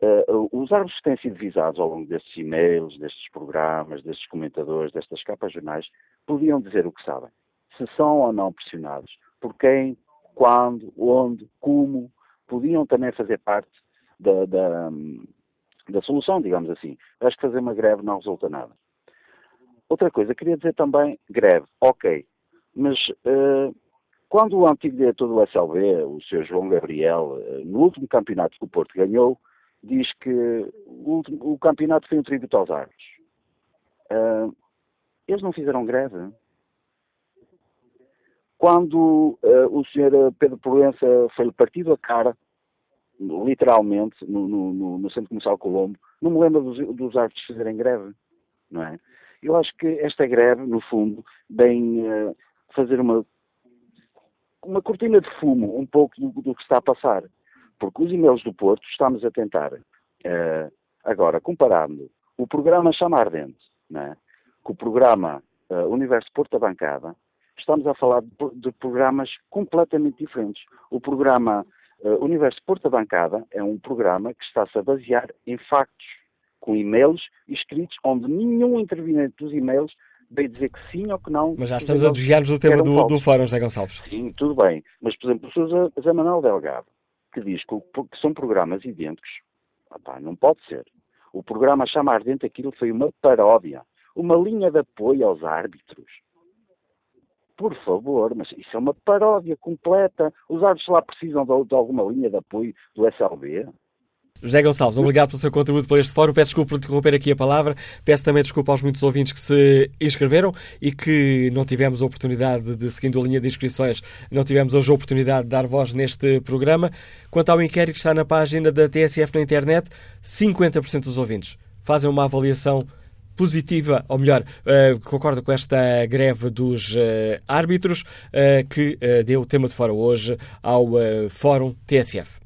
Uh, os árbitros que têm sido visados ao longo destes e-mails, destes programas, destes comentadores, destas capas jornais, podiam dizer o que sabem. Se são ou não pressionados, por quem, quando, onde, como, podiam também fazer parte da, da, da solução, digamos assim. Acho que fazer uma greve não resulta nada. Outra coisa, queria dizer também, greve, ok, mas uh, quando o antigo diretor do SLB, o Sr. João Gabriel, uh, no último campeonato que o Porto ganhou, diz que o, último, o campeonato foi um tributo aos árbitros. Uh, eles não fizeram greve. Quando o Sr. Pedro Proença foi-lhe partido a cara, literalmente, no, no, no, Centro Comercial Colombo, não me lembro dos, dos árbitros fazerem greve, não é? Eu acho que esta greve, no fundo, vem uh, fazer uma, uma cortina de fumo um pouco do, do, que está a passar. Porque os e-mails do Porto estamos a tentar, uh, agora, comparando o programa Chama Ardente né, com o programa uh, Universo Porto da Bancada, estamos a falar de, programas completamente diferentes. O programa uh, Universo Porto da Bancada é um programa que está-se a basear em factos, com e-mails escritos onde nenhum interveniente dos e-mails veio dizer que sim ou que não. Mas já estamos a desviar-nos do tema do, do Fórum, José Gonçalves. Sim, tudo bem. Mas, por exemplo, o Sr. José Manuel Delgado, que diz que, que são programas idênticos, opá, não pode ser. O programa Chama Ardente, aquilo foi uma paródia, uma linha de apoio aos árbitros. Por favor, mas isso é uma paródia completa. Os árbitros lá precisam de, de alguma linha de apoio do SLB. José Gonçalves, obrigado pelo seu contributo para este fórum. Peço desculpa por interromper aqui a palavra. Peço também desculpa aos muitos ouvintes que se inscreveram e que não tivemos a oportunidade de, seguindo a linha de inscrições, não tivemos hoje a oportunidade de dar voz neste programa. Quanto ao inquérito que está na página da TSF na internet, 50% dos ouvintes fazem uma avaliação positiva, ou melhor, uh, concordo com esta greve dos uh, árbitros uh, que deu o tema de fora hoje ao Fórum TSF.